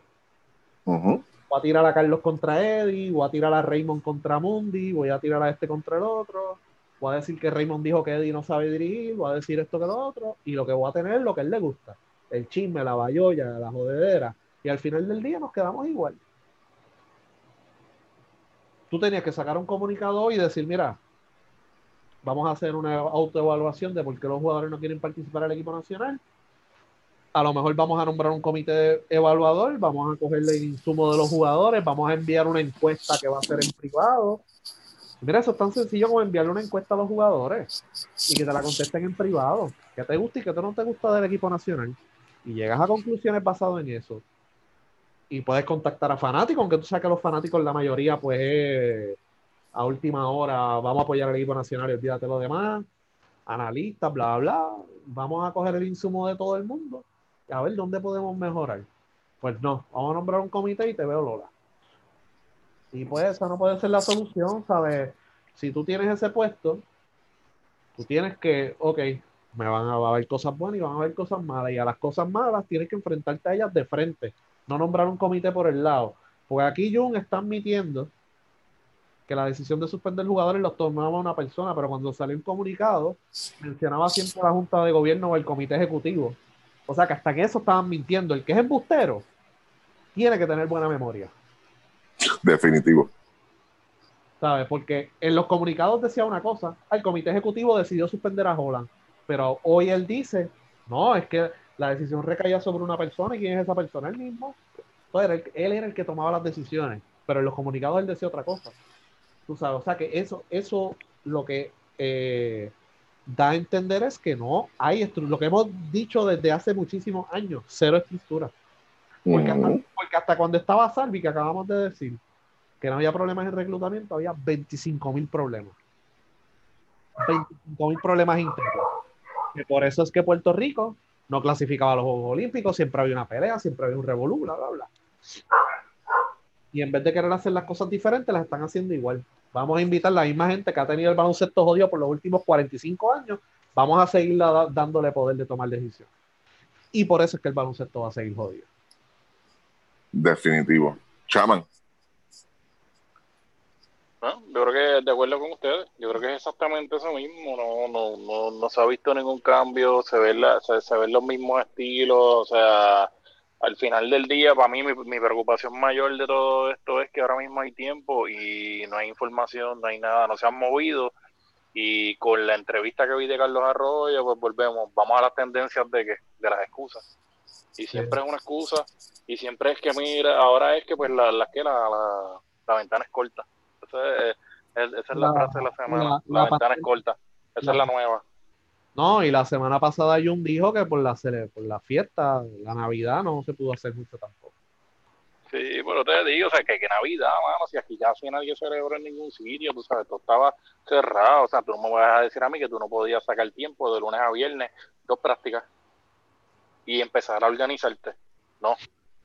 voy a tirar a Carlos contra Eddie, voy a tirar a Raymond contra Mundi, voy a tirar a este contra el otro, voy a decir que Raymond dijo que Eddie no sabe dirigir, voy a decir esto que lo otro, y lo que voy a tener es lo que él le gusta, el chisme, la bayolla, la jodedera, y al final del día nos quedamos igual. Tú tenías que sacar un comunicado y decir, mira, vamos a hacer una autoevaluación de por qué los jugadores no quieren participar el equipo nacional. A lo mejor vamos a nombrar un comité evaluador, vamos a cogerle el insumo de los jugadores, vamos a enviar una encuesta que va a ser en privado. Mira, eso es tan sencillo como enviarle una encuesta a los jugadores y que te la contesten en privado. ¿Qué te gusta y qué no te gusta del equipo nacional? Y llegas a conclusiones basadas en eso. Y puedes contactar a fanáticos, aunque tú sabes que los fanáticos, la mayoría, pues a última hora vamos a apoyar al equipo nacional y olvídate lo demás, analistas, bla, bla, vamos a coger el insumo de todo el mundo a ver dónde podemos mejorar. Pues no, vamos a nombrar un comité y te veo Lola. Y pues esa no puede ser la solución, ¿sabes? Si tú tienes ese puesto, tú tienes que, ok, me van a, a haber cosas buenas y van a haber cosas malas. Y a las cosas malas tienes que enfrentarte a ellas de frente, no nombrar un comité por el lado. Porque aquí Jun está admitiendo que la decisión de suspender jugadores lo tomaba una persona, pero cuando salió un comunicado, mencionaba siempre la Junta de Gobierno o el Comité Ejecutivo. O sea que hasta que eso estaban mintiendo. El que es embustero tiene que tener buena memoria. Definitivo. ¿Sabes? Porque en los comunicados decía una cosa, el Comité Ejecutivo decidió suspender a Holland, pero hoy él dice, no, es que la decisión recaía sobre una persona y quién es esa persona, él mismo. Entonces, él, él era el que tomaba las decisiones, pero en los comunicados él decía otra cosa. Tú sabes, o sea que eso, eso lo que eh, da a entender es que no hay lo que hemos dicho desde hace muchísimos años, cero estructura. Porque, hasta, porque hasta cuando estaba Salvi, que acabamos de decir que no había problemas en reclutamiento, había 25 mil problemas. 25 mil problemas internos. Y por eso es que Puerto Rico no clasificaba a los Juegos Olímpicos, siempre había una pelea, siempre había un revolú, bla, bla, bla. Y en vez de querer hacer las cosas diferentes, las están haciendo igual. Vamos a invitar a la misma gente que ha tenido el baloncesto jodido por los últimos 45 años. Vamos a seguir dándole poder de tomar decisiones. Y por eso es que el baloncesto va a seguir jodido. Definitivo. Chaman. yo creo que de acuerdo con ustedes, yo creo que es exactamente eso mismo, no, no, no, no se ha visto ningún cambio, se ven, la, se, se ven los mismos estilos, o sea, al final del día, para mí, mi, preocupación mayor de todo esto es que ahora mismo hay tiempo y no hay información, no hay nada, no se han movido. Y con la entrevista que vi de Carlos Arroyo, pues volvemos, vamos a las tendencias de que de las excusas. Y siempre es una excusa, y siempre es que, mira, ahora es que pues la, la que la, la, ventana es corta. Esa es, la, frase de la semana, la, ventana es corta. Esa es la nueva. No, y la semana pasada Jun dijo que por la, por la fiesta, la Navidad, no se pudo hacer mucho tampoco. Sí, pero te digo, o sea, que, que Navidad, mano, si aquí ya si nadie celebra en ningún sitio, tú sabes, todo estaba cerrado, o sea, tú no me vas a decir a mí que tú no podías sacar tiempo de lunes a viernes, dos prácticas, y empezar a organizarte. No.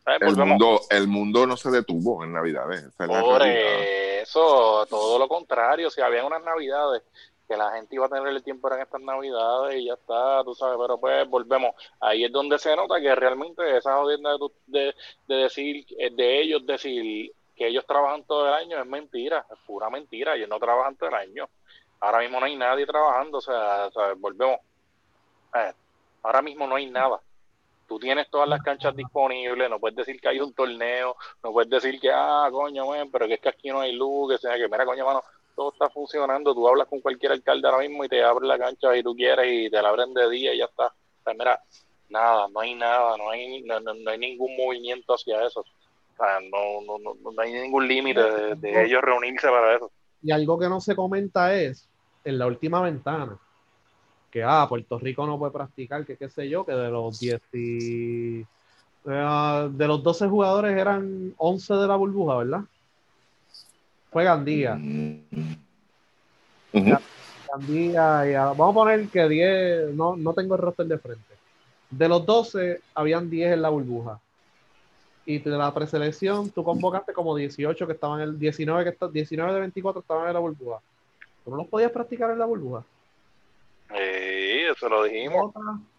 El mundo, el mundo no se detuvo en Navidades. Por eso, todo lo contrario, si había unas Navidades que la gente iba a tener el tiempo en estas navidades y ya está, tú sabes, pero pues volvemos, ahí es donde se nota que realmente esa jodienda de, de, decir, eh, de ellos decir que ellos trabajan todo el año es mentira, es pura mentira, ellos no trabajan todo el año, ahora mismo no hay nadie trabajando, o sea, volvemos, eh, ahora mismo no hay nada, tú tienes todas las canchas disponibles, no puedes decir que hay un torneo, no puedes decir que, ah, coño, pero que es que aquí no hay luz, que sea que, mira, coño, mano, todo está funcionando. Tú hablas con cualquier alcalde ahora mismo y te abre la cancha si tú quieres y te la abren de día y ya está. O mira, nada, no hay nada, no hay, no, no, hay ningún movimiento hacia eso. O sea, no, no, no, no hay ningún límite de, ellos reunirse para eso. Y algo que no se comenta es, en la última ventana, que ah, Puerto Rico no puede practicar, que qué sé yo, que de los 10 y, eh, de los 12 jugadores eran 11 de la burbuja, ¿verdad? Juegan día. vamos a poner que 10, no, no tengo el roster de frente. De los 12, habían 10 en la burbuja. Y de la preselección, tú convocaste como 18 que estaban en el 19, que 19 de 24 estaban en la burbuja. ¿Tú no los podías practicar en la burbuja? Sí, eso lo dijimos.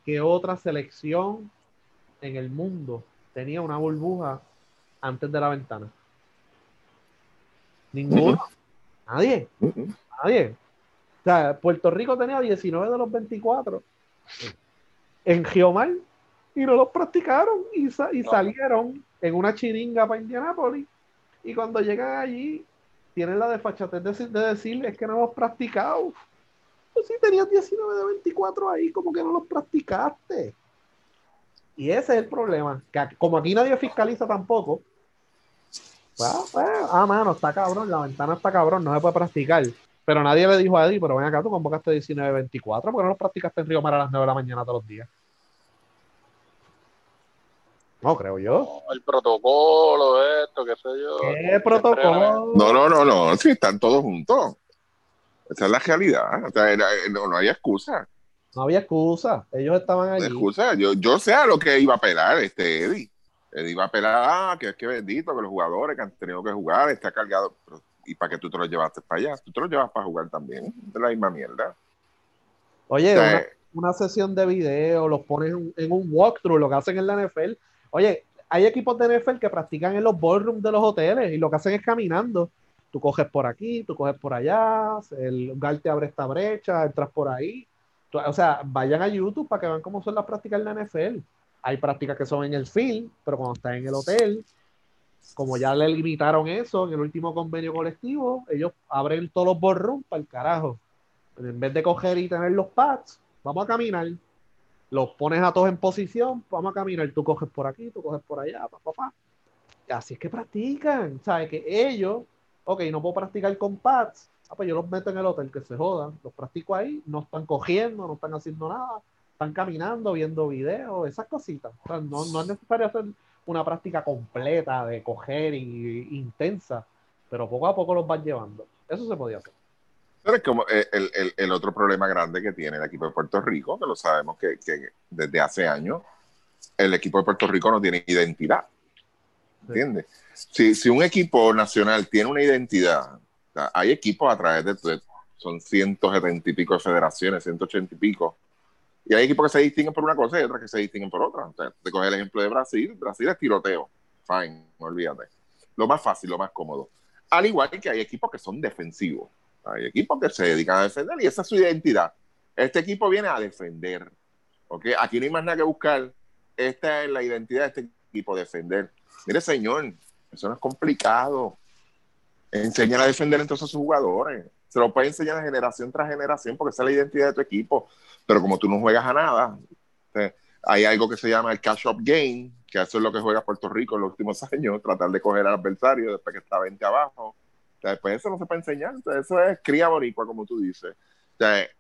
¿Qué otra selección en el mundo tenía una burbuja antes de la ventana? Ninguno. Nadie. Nadie. O sea, Puerto Rico tenía 19 de los 24 en Geomar y no los practicaron y, y salieron en una chiringa para Indianápolis. Y cuando llegan allí, tienen la desfachatez de, de decir es que no hemos practicado. Pues si tenías 19 de 24 ahí, como que no los practicaste. Y ese es el problema. Que como aquí nadie fiscaliza tampoco, ah, mano, está cabrón, la ventana está cabrón, no se puede practicar. Pero nadie le dijo a Eddie, pero ven acá, tú convocaste 19-24, porque no los practicaste en Río Mar a las 9 de la mañana todos los días? No, creo yo. el protocolo, esto, qué sé yo. ¿Qué protocolo? No, no, no, no, sí, están todos juntos. Esa es la realidad. no, no, hay excusa. No había excusa. Ellos estaban allí. excusa. Yo, yo sé a lo que iba a pelar este Eddie. Eddie iba a pelar, ah, que es que bendito, que los jugadores que han tenido que jugar, está cargado. ¿Y para qué tú te los llevaste para allá? Tú te los llevas para jugar también. De la misma mierda. Oye, una, sesión de video, los pones en, un walkthrough, lo que hacen en la NFL. Oye, hay equipos de NFL que practican en los ballrooms de los hoteles y lo que hacen es caminando. Tú coges por aquí, tú coges por allá, el lugar te abre esta brecha, entras por ahí. o sea, vayan a YouTube para que vean cómo son las prácticas en la NFL. Hay prácticas que son en el field, pero cuando estás en el hotel, como ya le limitaron eso en el último convenio colectivo, ellos abren todos los ballrooms para el carajo. En vez de coger y tener los pads, vamos a caminar. Los pones a todos en posición, vamos a caminar. Tú coges por aquí, tú coges por allá, papá, papá. Así es que practican. ¿Sabes? Que ellos, ok, no puedo practicar con pads. Ah, pues yo los meto en el hotel, que se jodan. Los practico ahí, no están cogiendo, no están haciendo nada. Están caminando, viendo videos, esas cositas. no, no es necesario hacer una práctica completa de coger y intensa, pero poco a poco los van llevando. Eso se podía hacer. Pero es como eh, el, otro problema grande que tiene el equipo de Puerto Rico, que lo sabemos que, desde hace años, el equipo de Puerto Rico no tiene identidad. ¿Entiendes? Si, un equipo nacional tiene una identidad, hay equipos a través de, son 170 y pico de federaciones, 180 y pico y hay equipos que se distinguen por una cosa y otros que se distinguen por otra. Te coges el ejemplo de Brasil, Brasil es tiroteo. Fine, no olvídate. Lo más fácil, lo más cómodo. Al igual que hay equipos que son defensivos. Hay equipos que se dedican a defender y esa es su identidad. Este equipo viene a defender. ¿okay? Aquí no hay más nada que buscar. Esta es la identidad de este equipo, defender. Mire, señor, eso no es complicado. Enseñar a defender entonces a sus jugadores. Se lo puede enseñar generación tras generación porque esa es la identidad de tu equipo. Pero como tú no juegas a nada, hay algo que se llama el cash up game, que eso es lo que juega Puerto Rico en los últimos años, tratar de coger al adversario después que está 20 abajo. después eso no se puede enseñar. eso es cría boricua, como tú dices. ese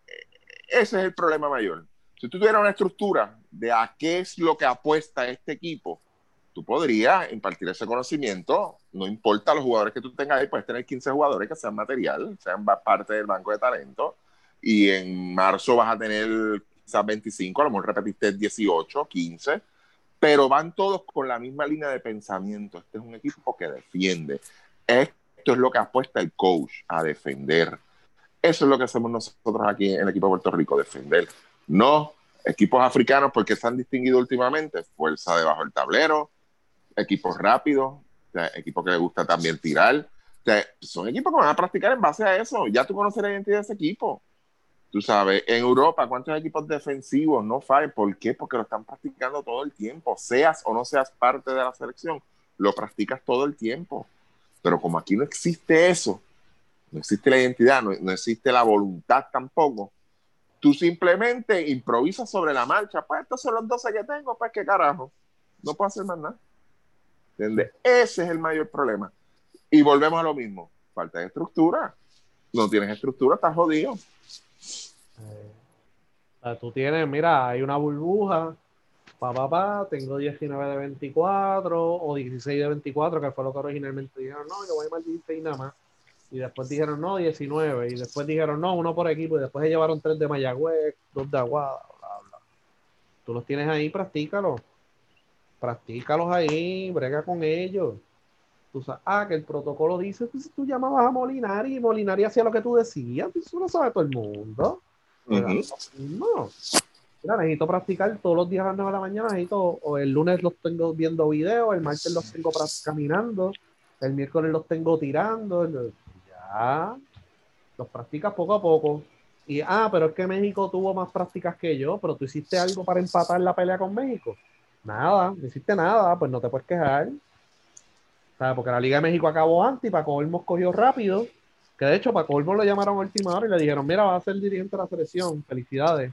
es el problema mayor. Si tú tuvieras una estructura de a qué es lo que apuesta este equipo, tú podrías impartir ese conocimiento, no importa los jugadores que tú tengas ahí, puedes tener 15 jugadores que sean material, sean parte del banco de talento, y en marzo vas a tener quizás 25, a lo mejor repetiste 18, 15, pero van todos con la misma línea de pensamiento. Este es un equipo que defiende. Esto es lo que apuesta el coach a defender. Eso es lo que hacemos nosotros aquí en el equipo de Puerto Rico, defender. No equipos africanos porque se han distinguido últimamente, fuerza debajo del tablero, equipos rápidos, equipos que les gusta también tirar. son equipos que van a practicar en base a eso. Ya tú conoces la identidad de ese equipo. Tú sabes, en Europa, ¿cuántos equipos defensivos no fallan? ¿Por qué? Porque lo están practicando todo el tiempo. Seas o no seas parte de la selección, lo practicas todo el tiempo. Pero como aquí no existe eso, no existe la identidad, no, existe la voluntad tampoco, tú simplemente improvisas sobre la marcha. Pues estos son los 12 que tengo, pues qué carajo. No puedo hacer más nada. ¿Entiendes? Ese es el mayor problema. Y volvemos a lo mismo. Falta de estructura. No tienes estructura, estás jodido. Eh, tú tienes, mira, hay una burbuja, pa, pa, pa, tengo 19 de 24 o 16 de 24, que fue lo que originalmente dijeron, no, yo voy a llamar 16 nada más. Y después dijeron, no, 19. Y después dijeron, no, uno por equipo. Y después se llevaron tres de Mayagüez, dos de Aguada, bla, bla. Tú los tienes ahí, practícalos. Practícalos ahí, brega con ellos. Tú sabes, ah, que el protocolo dice, pues, tú llamabas a Molinari y Molinari hacía lo que tú decías. Eso lo sabe todo el mundo. No. necesito practicar todos los días a las 9 de la mañana. Necesito, o el lunes los tengo viendo videos, el martes los tengo caminando, el miércoles los tengo tirando. Ya, los practicas poco a poco. Y, ah, pero es que México tuvo más prácticas que yo, pero tú hiciste algo para empatar la pelea con México. Nada, no hiciste nada, pues no te puedes quejar. ¿Sabes? Porque la Liga de México acabó antes y Paco Olmos cogió rápido. Que de hecho, Paco Olmos lo llamaron a última hora y le dijeron: Mira, vas a ser dirigente de la selección, felicidades.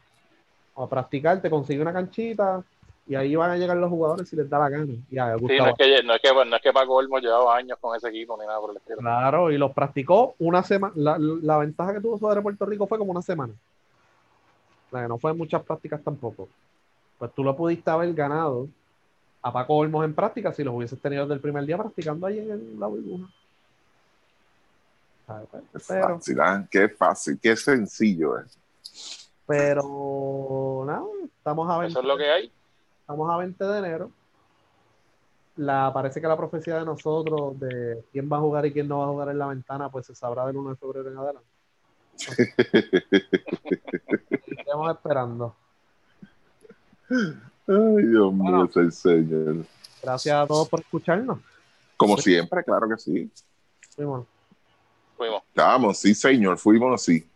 A practicar, te consigue una canchita y ahí van a llegar los jugadores si les da la gana. Ya, sí, no es, que, no, es que, no es que Paco Olmos llevaba años con ese equipo ni nada por el estilo. Claro, y los practicó una semana. La, la, ventaja que tuvo sobre Puerto Rico fue como una semana. O sea, que no fue muchas prácticas tampoco. Pues tú lo pudiste haber ganado a Paco Olmos en práctica si los hubieses tenido desde el primer día practicando ahí en la burbuja. Pues, pero, fácil, ¿eh? qué fácil, qué sencillo es. Pero nada, estamos a 20, Eso es lo que hay. Estamos a 20 de enero. La, parece que la profecía de nosotros de quién va a jugar y quién no va a jugar en la ventana, pues se sabrá del 1 de febrero en adelante. Estamos esperando. Ay, Dios mío, es el Señor. Gracias a todos por escucharnos. Como siempre, claro que sí. Fuimos. Fuimos. Vamos, sí, señor, fuimos, sí.